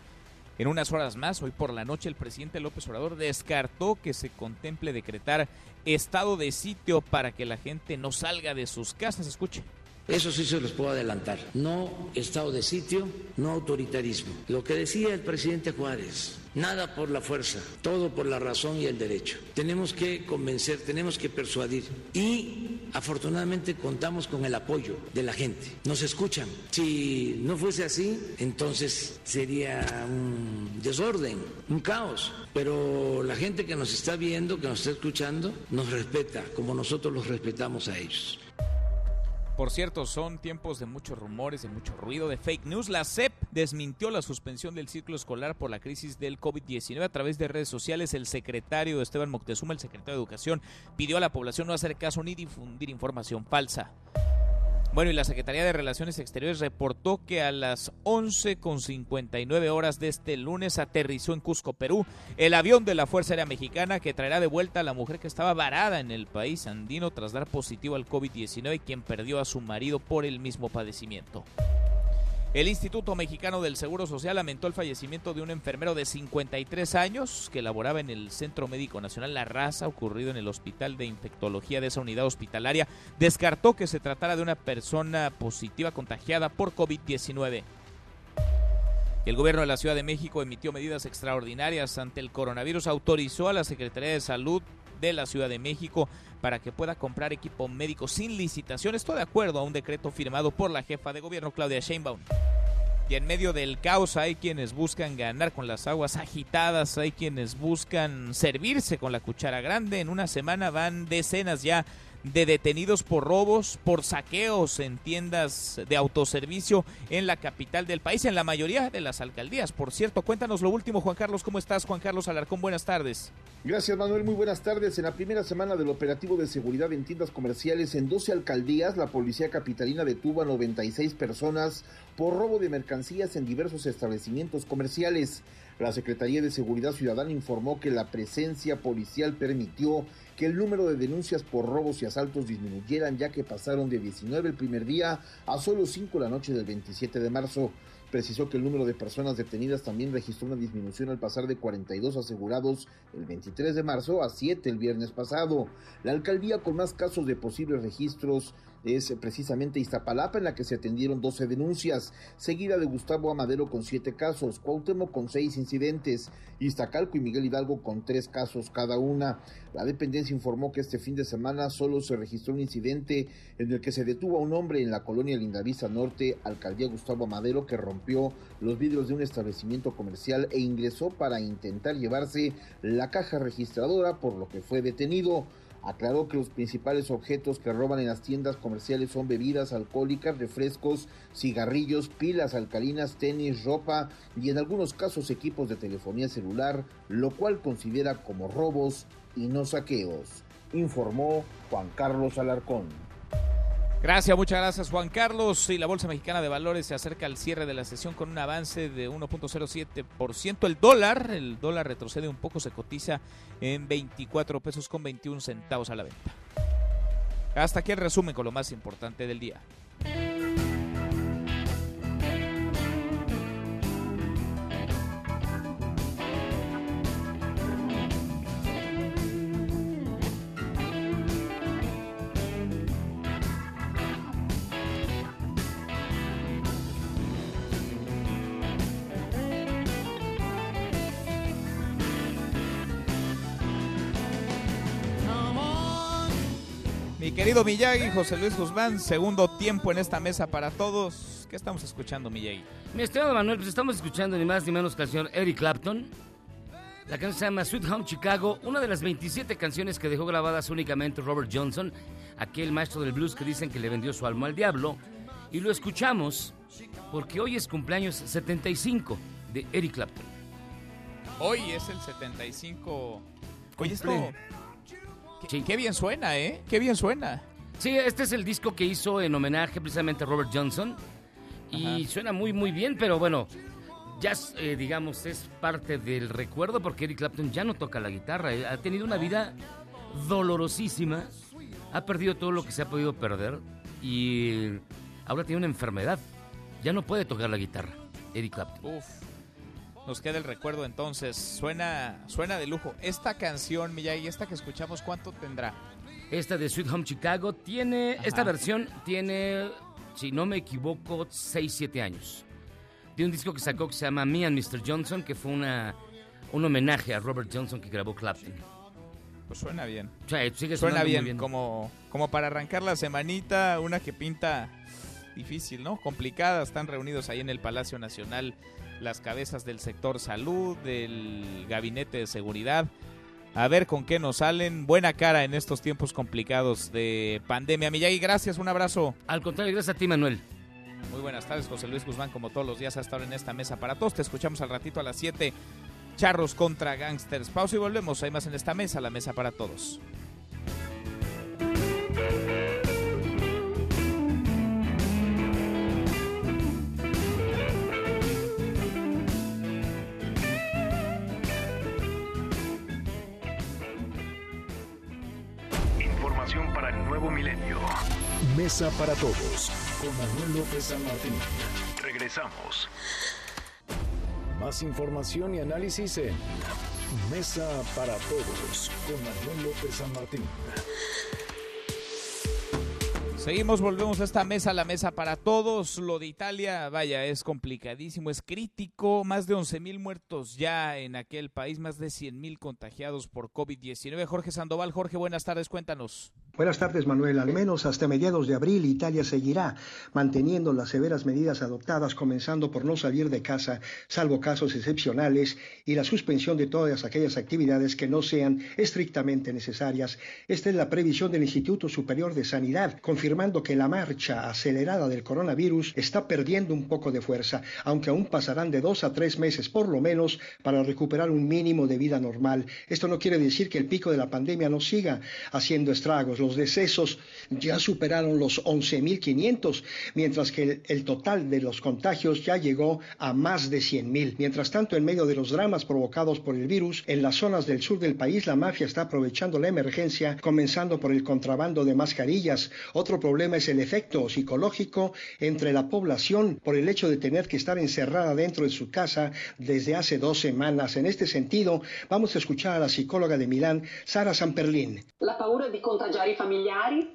en unas horas más, hoy por la noche, el presidente López Obrador descartó que se contemple decretar estado de sitio para que la gente no salga de sus casas. Escuche. Eso sí se los puedo adelantar. No estado de sitio, no autoritarismo. Lo que decía el presidente Juárez, nada por la fuerza, todo por la razón y el derecho. Tenemos que convencer, tenemos que persuadir y afortunadamente contamos con el apoyo de la gente. Nos escuchan. Si no fuese así, entonces sería un desorden, un caos. Pero la gente que nos está viendo, que nos está escuchando, nos respeta como nosotros los respetamos a ellos. Por cierto, son tiempos de muchos rumores, de mucho ruido, de fake news. La CEP desmintió la suspensión del ciclo escolar por la crisis del COVID-19 a través de redes sociales. El secretario Esteban Moctezuma, el secretario de Educación, pidió a la población no hacer caso ni difundir información falsa. Bueno, y la Secretaría de Relaciones Exteriores reportó que a las 11.59 horas de este lunes aterrizó en Cusco, Perú, el avión de la Fuerza Aérea Mexicana que traerá de vuelta a la mujer que estaba varada en el país andino tras dar positivo al COVID-19 y quien perdió a su marido por el mismo padecimiento. El Instituto Mexicano del Seguro Social lamentó el fallecimiento de un enfermero de 53 años que laboraba en el Centro Médico Nacional La Raza, ocurrido en el Hospital de Infectología de esa unidad hospitalaria. Descartó que se tratara de una persona positiva contagiada por COVID-19. El gobierno de la Ciudad de México emitió medidas extraordinarias ante el coronavirus. Autorizó a la Secretaría de Salud de la Ciudad de México para que pueda comprar equipo médico sin licitación. Esto de acuerdo a un decreto firmado por la jefa de gobierno Claudia Sheinbaum. Y en medio del caos hay quienes buscan ganar con las aguas agitadas, hay quienes buscan servirse con la cuchara grande. En una semana van decenas ya de detenidos por robos, por saqueos en tiendas de autoservicio en la capital del país, en la mayoría de las alcaldías. Por cierto, cuéntanos lo último, Juan Carlos, ¿cómo estás? Juan Carlos Alarcón, buenas tardes. Gracias, Manuel, muy buenas tardes. En la primera semana del operativo de seguridad en tiendas comerciales en 12 alcaldías, la policía capitalina detuvo a 96 personas por robo de mercancías en diversos establecimientos comerciales. La Secretaría de Seguridad Ciudadana informó que la presencia policial permitió que el número de denuncias por robos y asaltos disminuyeran ya que pasaron de 19 el primer día a solo 5 la noche del 27 de marzo. Precisó que el número de personas detenidas también registró una disminución al pasar de 42 asegurados el 23 de marzo a 7 el viernes pasado. La alcaldía con más casos de posibles registros es precisamente Iztapalapa en la que se atendieron 12 denuncias, seguida de Gustavo Amadero con 7 casos, Cuauhtémoc con 6 incidentes, Iztacalco y Miguel Hidalgo con 3 casos cada una. La dependencia informó que este fin de semana solo se registró un incidente en el que se detuvo a un hombre en la colonia Lindavista Norte, alcaldía Gustavo Amadero, que rompió los vidrios de un establecimiento comercial e ingresó para intentar llevarse la caja registradora, por lo que fue detenido. Aclaró que los principales objetos que roban en las tiendas comerciales son bebidas alcohólicas, refrescos, cigarrillos, pilas alcalinas, tenis, ropa y en algunos casos equipos de telefonía celular, lo cual considera como robos y no saqueos, informó Juan Carlos Alarcón. Gracias, muchas gracias Juan Carlos. Y la Bolsa Mexicana de Valores se acerca al cierre de la sesión con un avance de 1.07%. El dólar, el dólar retrocede un poco, se cotiza en 24 pesos con 21 centavos a la venta. Hasta aquí el resumen con lo más importante del día. Querido Miyagi, José Luis Guzmán, segundo tiempo en esta mesa para todos. ¿Qué estamos escuchando, Miyagi? Mi estimado Manuel, pues estamos escuchando ni más ni menos señor Eric Clapton. La canción se llama Sweet Home Chicago, una de las 27 canciones que dejó grabadas únicamente Robert Johnson, aquel maestro del blues que dicen que le vendió su alma al diablo. Y lo escuchamos porque hoy es cumpleaños 75 de Eric Clapton. Hoy es el 75. Oye, esto. Qué, qué bien suena, ¿eh? Qué bien suena. Sí, este es el disco que hizo en homenaje precisamente a Robert Johnson. Y suena muy, muy bien, pero bueno, ya eh, digamos es parte del recuerdo porque Eric Clapton ya no toca la guitarra. eh, Ha tenido una vida dolorosísima. Ha perdido todo lo que se ha podido perder. Y ahora tiene una enfermedad. Ya no puede tocar la guitarra, Eric Clapton. Uf. Nos queda el recuerdo entonces. Suena, suena de lujo. Esta canción, Miyagi, esta que escuchamos, ¿cuánto tendrá? Esta de Sweet Home Chicago tiene, esta versión tiene, si no me equivoco, 6, 7 años. De un disco que sacó que se llama Me and Mr. Johnson, que fue una, un homenaje a Robert Johnson que grabó Clapton. Pues suena bien. O sea, sigue Suena bien. Como, como para arrancar la semanita, una que pinta difícil, ¿no? Complicada. Están reunidos ahí en el Palacio Nacional las cabezas del sector salud, del gabinete de seguridad. A ver con qué nos salen. Buena cara en estos tiempos complicados de pandemia. Miyagi, gracias, un abrazo. Al contrario, gracias a ti, Manuel. Muy buenas tardes, José Luis Guzmán, como todos los días hasta ahora en esta mesa para todos. Te escuchamos al ratito a las 7. Charros contra Gangsters. Pausa y volvemos. Hay más en esta mesa, la mesa para todos. Información para el nuevo milenio. Mesa para todos con Manuel López San Martín. Regresamos. Más información y análisis en Mesa para todos con Manuel López San Martín. Seguimos, volvemos a esta mesa, la mesa para todos. Lo de Italia, vaya, es complicadísimo, es crítico. Más de 11 mil muertos ya en aquel país, más de 100 mil contagiados por COVID-19. Jorge Sandoval, Jorge, buenas tardes, cuéntanos. Buenas tardes, Manuel. Al menos hasta mediados de abril, Italia seguirá manteniendo las severas medidas adoptadas, comenzando por no salir de casa, salvo casos excepcionales, y la suspensión de todas aquellas actividades que no sean estrictamente necesarias. Esta es la previsión del Instituto Superior de Sanidad, confirmando que la marcha acelerada del coronavirus está perdiendo un poco de fuerza, aunque aún pasarán de dos a tres meses por lo menos para recuperar un mínimo de vida normal. Esto no quiere decir que el pico de la pandemia no siga haciendo estragos los decesos ya superaron los 11.500, mientras que el, el, total de los contagios ya llegó a más de 100.000. Mientras tanto, en medio de los dramas provocados por el virus, en las zonas del sur del país la mafia está aprovechando la emergencia, comenzando por el contrabando de mascarillas. Otro problema es el efecto psicológico entre la población por el hecho de tener que estar encerrada dentro de su casa desde hace dos semanas. En este sentido, vamos a escuchar a la psicóloga de Milán, Sara Samperlin. La paura de contagiar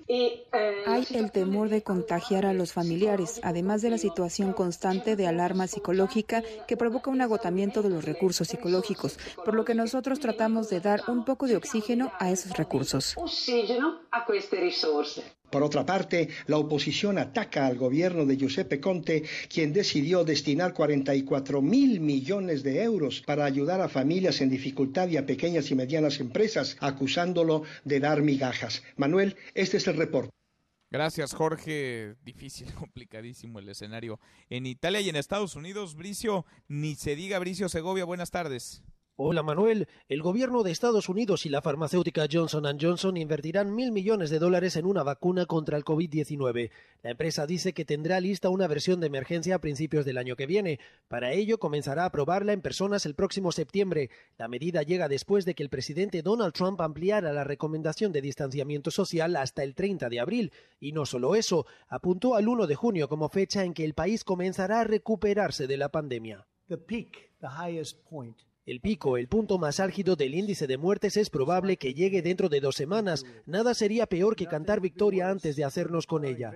eh, Hay el temor de contagiar a los familiares, además de la situación constante de alarma psicológica que provoca un agotamiento de los recursos psicológicos, por lo que nosotros tratamos de dar un poco de oxígeno a esos recursos. Por otra parte, la oposición ataca al gobierno de Giuseppe Conte, quien decidió destinar 44 mil millones de euros para ayudar a familias en dificultad y a pequeñas y medianas empresas, acusándolo de dar migajas. Manuel, este es el reporte. Gracias, Jorge. Difícil, <laughs> complicadísimo el escenario en Italia y en Estados Unidos. Bricio, ni se diga Bricio Segovia, buenas tardes. Hola Manuel, el gobierno de Estados Unidos y la farmacéutica Johnson Johnson invertirán mil millones de dólares en una vacuna contra el COVID-19. La empresa dice que tendrá lista una versión de emergencia a principios del año que viene. Para ello comenzará a probarla en personas el próximo septiembre. La medida llega después de que el presidente Donald Trump ampliara la recomendación de distanciamiento social hasta el 30 de abril. Y no solo eso, apuntó al 1 de junio como fecha en que el país comenzará a recuperarse de la pandemia. El pico, el punto más álgido del índice de muertes, es probable que llegue dentro de dos semanas. Nada sería peor que cantar victoria antes de hacernos con ella.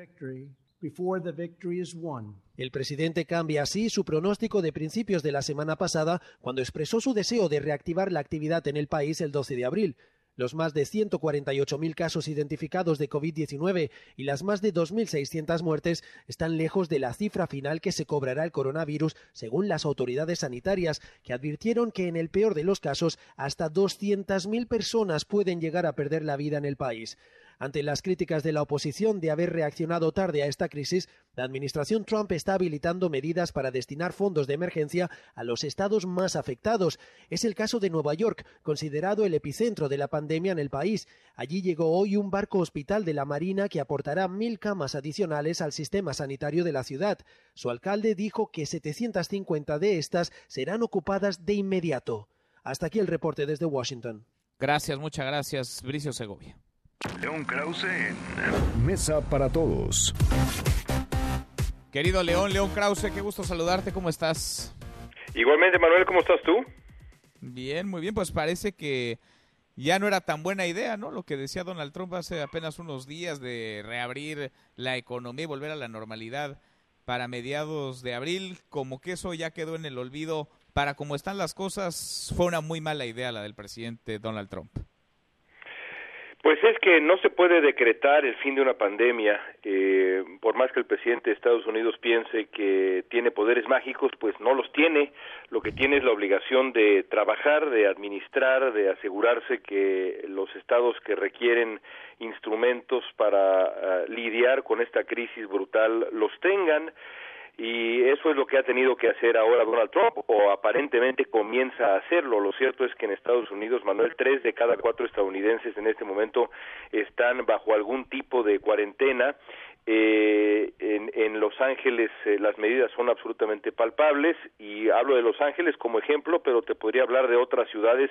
El presidente cambia así su pronóstico de principios de la semana pasada cuando expresó su deseo de reactivar la actividad en el país el 12 de abril. Los más de 148.000 casos identificados de COVID-19 y las más de 2.600 muertes están lejos de la cifra final que se cobrará el coronavirus, según las autoridades sanitarias, que advirtieron que en el peor de los casos hasta 200.000 personas pueden llegar a perder la vida en el país. Ante las críticas de la oposición de haber reaccionado tarde a esta crisis, la administración Trump está habilitando medidas para destinar fondos de emergencia a los estados más afectados. Es el caso de Nueva York, considerado el epicentro de la pandemia en el país. Allí llegó hoy un barco hospital de la Marina que aportará mil camas adicionales al sistema sanitario de la ciudad. Su alcalde dijo que 750 de estas serán ocupadas de inmediato. Hasta aquí el reporte desde Washington. Gracias, muchas gracias, Bricio Segovia. León Krause en Mesa para Todos. Querido León, León Krause, qué gusto saludarte, ¿cómo estás? Igualmente, Manuel, ¿cómo estás tú? Bien, muy bien, pues parece que ya no era tan buena idea, ¿no? Lo que decía Donald Trump hace apenas unos días de reabrir la economía y volver a la normalidad para mediados de abril, como que eso ya quedó en el olvido. Para cómo están las cosas, fue una muy mala idea la del presidente Donald Trump. Pues es que no se puede decretar el fin de una pandemia, eh, por más que el presidente de Estados Unidos piense que tiene poderes mágicos, pues no los tiene. Lo que tiene es la obligación de trabajar, de administrar, de asegurarse que los estados que requieren instrumentos para uh, lidiar con esta crisis brutal los tengan y eso es lo que ha tenido que hacer ahora Donald Trump o aparentemente comienza a hacerlo. Lo cierto es que en Estados Unidos, Manuel, tres de cada cuatro estadounidenses en este momento están bajo algún tipo de cuarentena Eh, en, en, Los Ángeles eh, las medidas son absolutamente palpables y hablo de Los Ángeles como ejemplo, pero te podría hablar de otras ciudades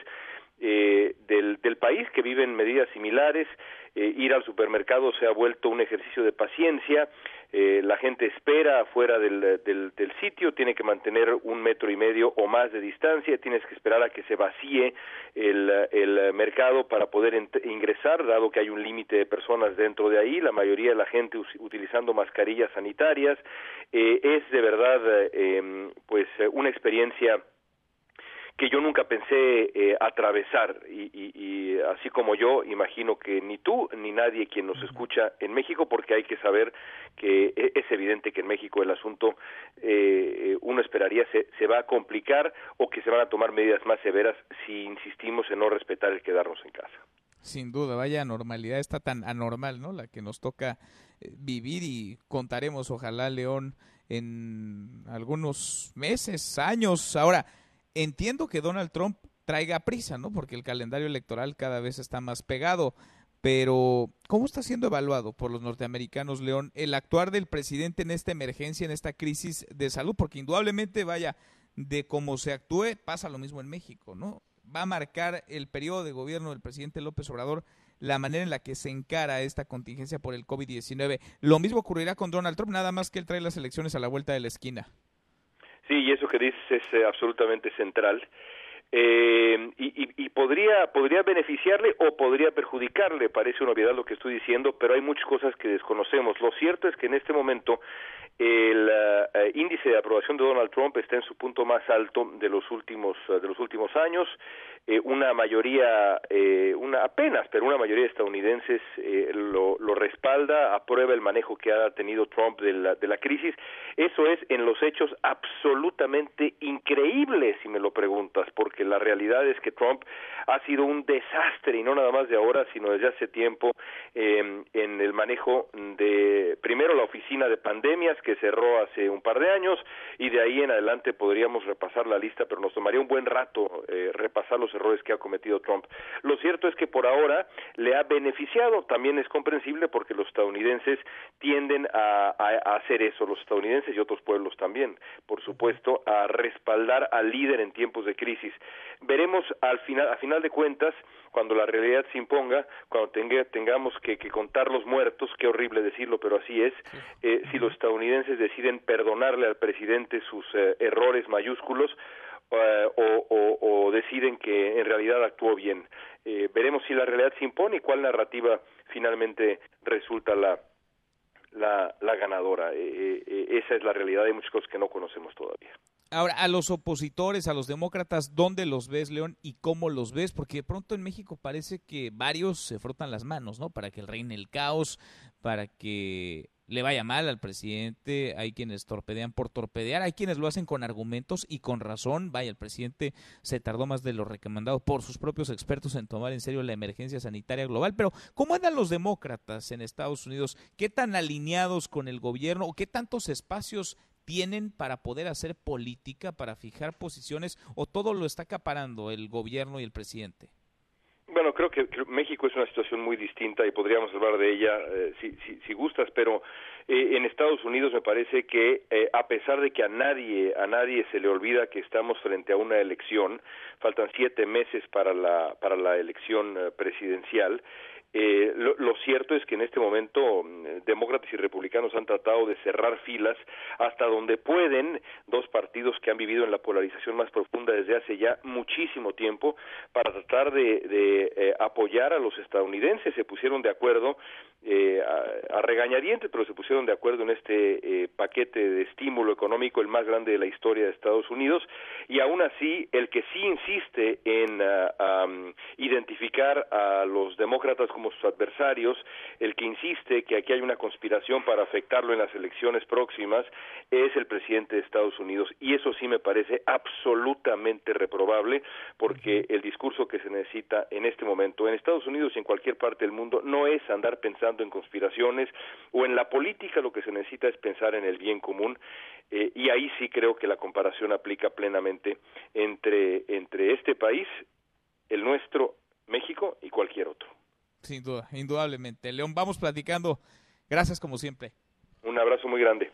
eh, del, del país que viven medidas similares. Eh, ir al supermercado se ha vuelto un ejercicio de paciencia. Eh, la gente espera afuera del, del, del, sitio, tiene que mantener un metro y medio o más de distancia, tienes que esperar a que se vacíe el, el mercado para poder ingresar, dado que hay un límite de personas dentro de ahí, la mayoría de la gente utilizando mascarillas sanitarias. Eh, es de verdad, eh, pues, una experiencia que yo nunca pensé eh, atravesar y, y, y, así como yo imagino que ni tú ni nadie quien nos escucha en México porque hay que saber que e, es evidente que en México el asunto eh, uno esperaría se, se va a complicar o que se van a tomar medidas más severas si insistimos en no respetar el quedarnos en casa. Sin duda, vaya normalidad está tan anormal, ¿no? La que nos toca eh, vivir y contaremos, ojalá, León, en algunos meses, años. Ahora, entiendo que Donald Trump traiga prisa, ¿no? Porque el calendario electoral cada vez está más pegado. Pero, ¿cómo está siendo evaluado por los norteamericanos, León, el actuar del presidente en esta emergencia, en esta crisis de salud? Porque indudablemente, vaya, de cómo se actúe, pasa lo mismo en México, ¿no? Va a marcar el periodo de gobierno del presidente López Obrador la manera en la que se encara esta contingencia por el COVID-19. Lo mismo ocurrirá con Donald Trump, nada más que él trae las elecciones a la vuelta de la esquina. Sí, y eso que dices es eh, absolutamente central. Eh, y, y, y, podría podría beneficiarle o podría perjudicarle, parece una obviedad lo que estoy diciendo, pero hay muchas cosas que desconocemos. Lo cierto es que en este momento el uh, índice de aprobación de Donald Trump está en su punto más alto de los últimos uh, de los últimos años. Eh, una mayoría, eh, una apenas, pero una mayoría de estadounidenses eh, lo, lo, respalda, aprueba el manejo que ha tenido Trump de la, de la crisis. Eso es en los hechos absolutamente increíble, si me lo preguntas, porque la realidad es que Trump ha sido un desastre y no nada más de ahora, sino desde hace tiempo en el manejo de primero la oficina de pandemias que cerró hace un par de años y de ahí en adelante podríamos repasar la lista, pero nos tomaría un buen rato repasar los errores que ha cometido Trump. Lo cierto es que por ahora le ha beneficiado, también es comprensible porque los estadounidenses tienden a, a, a hacer eso, los estadounidenses y otros pueblos también, por supuesto, a respaldar al líder en tiempos de crisis. Veremos al final, a final de cuentas, cuando la realidad se imponga, cuando tenga, tengamos que, que, contar los muertos, qué horrible decirlo, pero así es, eh, si los estadounidenses deciden perdonarle al presidente sus eh, errores mayúsculos, Uh, o, deciden que en realidad actuó bien. Eh, veremos si la realidad se impone y cuál narrativa finalmente resulta la, la, ganadora. Eh, eh, esa es la realidad, hay muchas cosas que no conocemos todavía. Ahora, a los opositores, a los demócratas, ¿dónde los ves, León, y cómo los ves? Porque de pronto en México parece que varios se frotan las manos, ¿no? Para que reine el caos, para que le vaya mal al presidente, hay quienes torpedean por torpedear, hay quienes lo hacen con argumentos y con razón, vaya, el presidente se tardó más de lo recomendado por sus propios expertos en tomar en serio la emergencia sanitaria global, pero ¿cómo andan los demócratas en Estados Unidos? ¿Qué tan alineados con el gobierno o qué tantos espacios tienen para poder hacer política, para fijar posiciones o todo lo está acaparando el gobierno y el presidente? Bueno, creo que, México es una situación muy distinta y podríamos hablar de ella eh, si, si, si, gustas, pero eh, en Estados Unidos me parece que eh, a pesar de que a nadie a nadie se le olvida que estamos frente a una elección, faltan siete meses para la para la elección eh, presidencial. Eh, lo, cierto es que en este momento mm, demócratas y republicanos han tratado de cerrar filas hasta donde pueden dos partidos que han vivido en la polarización más profunda desde hace ya muchísimo tiempo para tratar de, eh, apoyar a los estadounidenses. Se pusieron de acuerdo eh, a, a, regañadientes, pero se pusieron de acuerdo en este eh, paquete de estímulo económico, el más grande de la historia de Estados Unidos, y aún así el que sí insiste en uh, identificar a los demócratas como sus adversarios, el que insiste que aquí hay una conspiración para afectarlo en las elecciones próximas, es el presidente de Estados Unidos. Y eso sí me parece absolutamente reprobable, porque el discurso que se necesita en este momento en Estados Unidos y en cualquier parte del mundo no es andar pensando en conspiraciones o en la política, lo que se necesita es pensar en el bien común. Eh, y ahí sí creo que la comparación aplica plenamente entre, entre este país, el nuestro, México y cualquier otro. Sin duda, indudablemente. León, vamos platicando. Gracias como siempre. Un abrazo muy grande.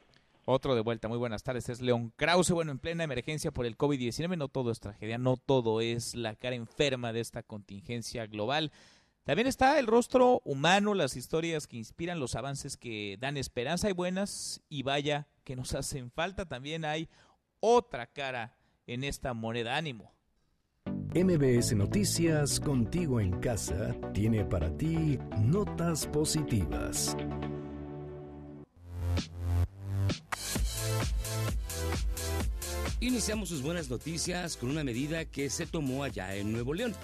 Otro de vuelta, muy buenas tardes, es León Krause. Bueno, en plena emergencia por el COVID-19, no todo es tragedia, no todo es la cara enferma de esta contingencia global. También está el rostro humano, las historias que inspiran, los avances que dan esperanza y buenas, y vaya que nos <laughs> hacen falta. También hay otra cara en esta moneda ánimo. MBS Noticias, contigo en casa, tiene para ti notas positivas. Iniciamos sus buenas noticias con una medida que se tomó allá en Nuevo León.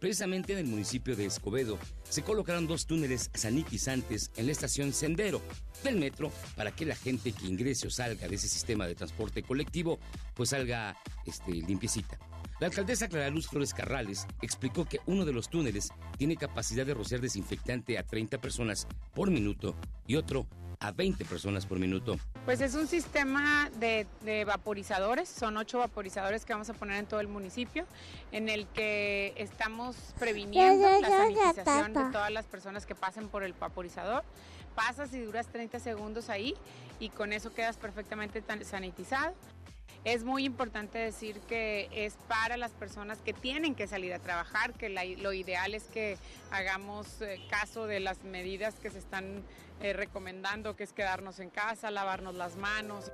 Precisamente en el municipio de Escobedo se colocaron dos túneles sanitizantes en la estación Sendero del metro para que la gente que ingrese o salga de ese sistema de transporte colectivo pues salga este, limpiecita. La alcaldesa Clara Luz Flores Carrales explicó que uno de los túneles tiene capacidad de rociar desinfectante a 30 personas por minuto y otro a 20 personas por minuto. Pues es un sistema de, vaporizadores, son ocho vaporizadores que vamos a poner en todo el municipio, en el que estamos previniendo la sanitización de todas las personas que pasen por el vaporizador. Pasas y duras 30 segundos ahí y con eso quedas perfectamente sanitizado. Es muy importante decir que es para las personas que tienen que salir a trabajar, que lo ideal es que hagamos eh, caso de las medidas que se están eh, recomendando, que es quedarnos en casa, lavarnos las manos.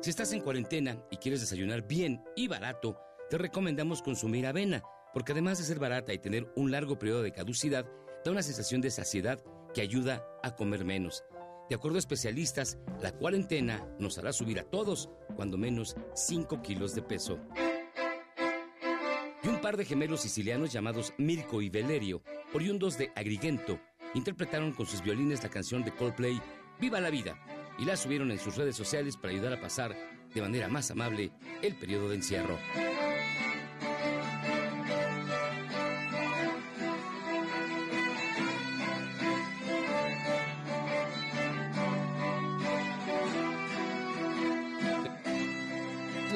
Si estás en cuarentena y quieres desayunar bien y barato, te recomendamos consumir avena, porque además de ser barata y tener un largo periodo de caducidad, da una sensación de saciedad que ayuda a comer menos. De acuerdo a especialistas, la cuarentena nos hará subir a todos cuando menos 5 kilos de peso. Y un par de gemelos sicilianos llamados Mirko y Valerio, oriundos de Agrigento, interpretaron con sus violines la canción de Coldplay Viva la vida y la subieron en sus redes sociales para ayudar a pasar de manera más amable el periodo de encierro.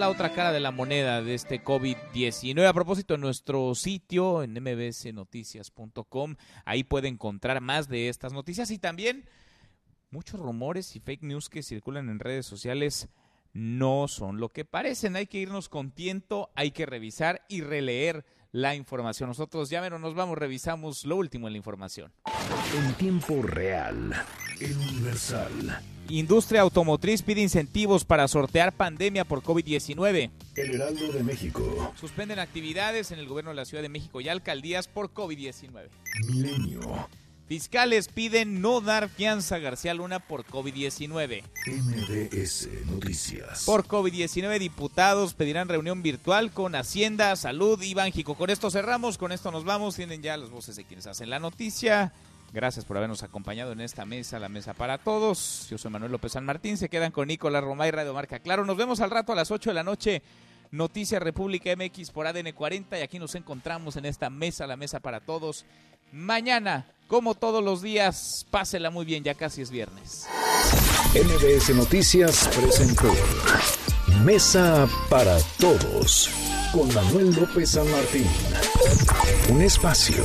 La otra cara de la moneda de este COVID-19. A propósito, en nuestro sitio, en mbsnoticias.com, ahí puede encontrar más de estas noticias y también muchos rumores y fake news que circulan en redes sociales no son lo que parecen. Hay que irnos con tiento, hay que revisar y releer la información. Nosotros ya menos nos vamos, revisamos lo último en la información. En tiempo real, Universal. Industria automotriz pide incentivos para sortear pandemia por COVID-19. El Heraldo de México. Suspenden actividades en el gobierno de la Ciudad de México y alcaldías por COVID-19. Milenio. Fiscales piden no dar fianza a García Luna por COVID-19. MDS Noticias. Por COVID-19, diputados pedirán reunión virtual con Hacienda, Salud y Bánjico. Con esto cerramos, con esto nos vamos. Tienen ya las voces de quienes hacen la noticia. Gracias por habernos acompañado en esta mesa, la mesa para todos. Yo soy Manuel López San Martín. Se quedan con Nicolás Romay, Radio Marca Claro. Nos vemos al rato a las 8 de la noche. Noticias República MX por ADN 40. Y aquí nos encontramos en esta mesa, la mesa para todos. Mañana, como todos los días, pásela muy bien, ya casi es viernes. MBS Noticias presentó Mesa para Todos con Manuel López San Martín. Un espacio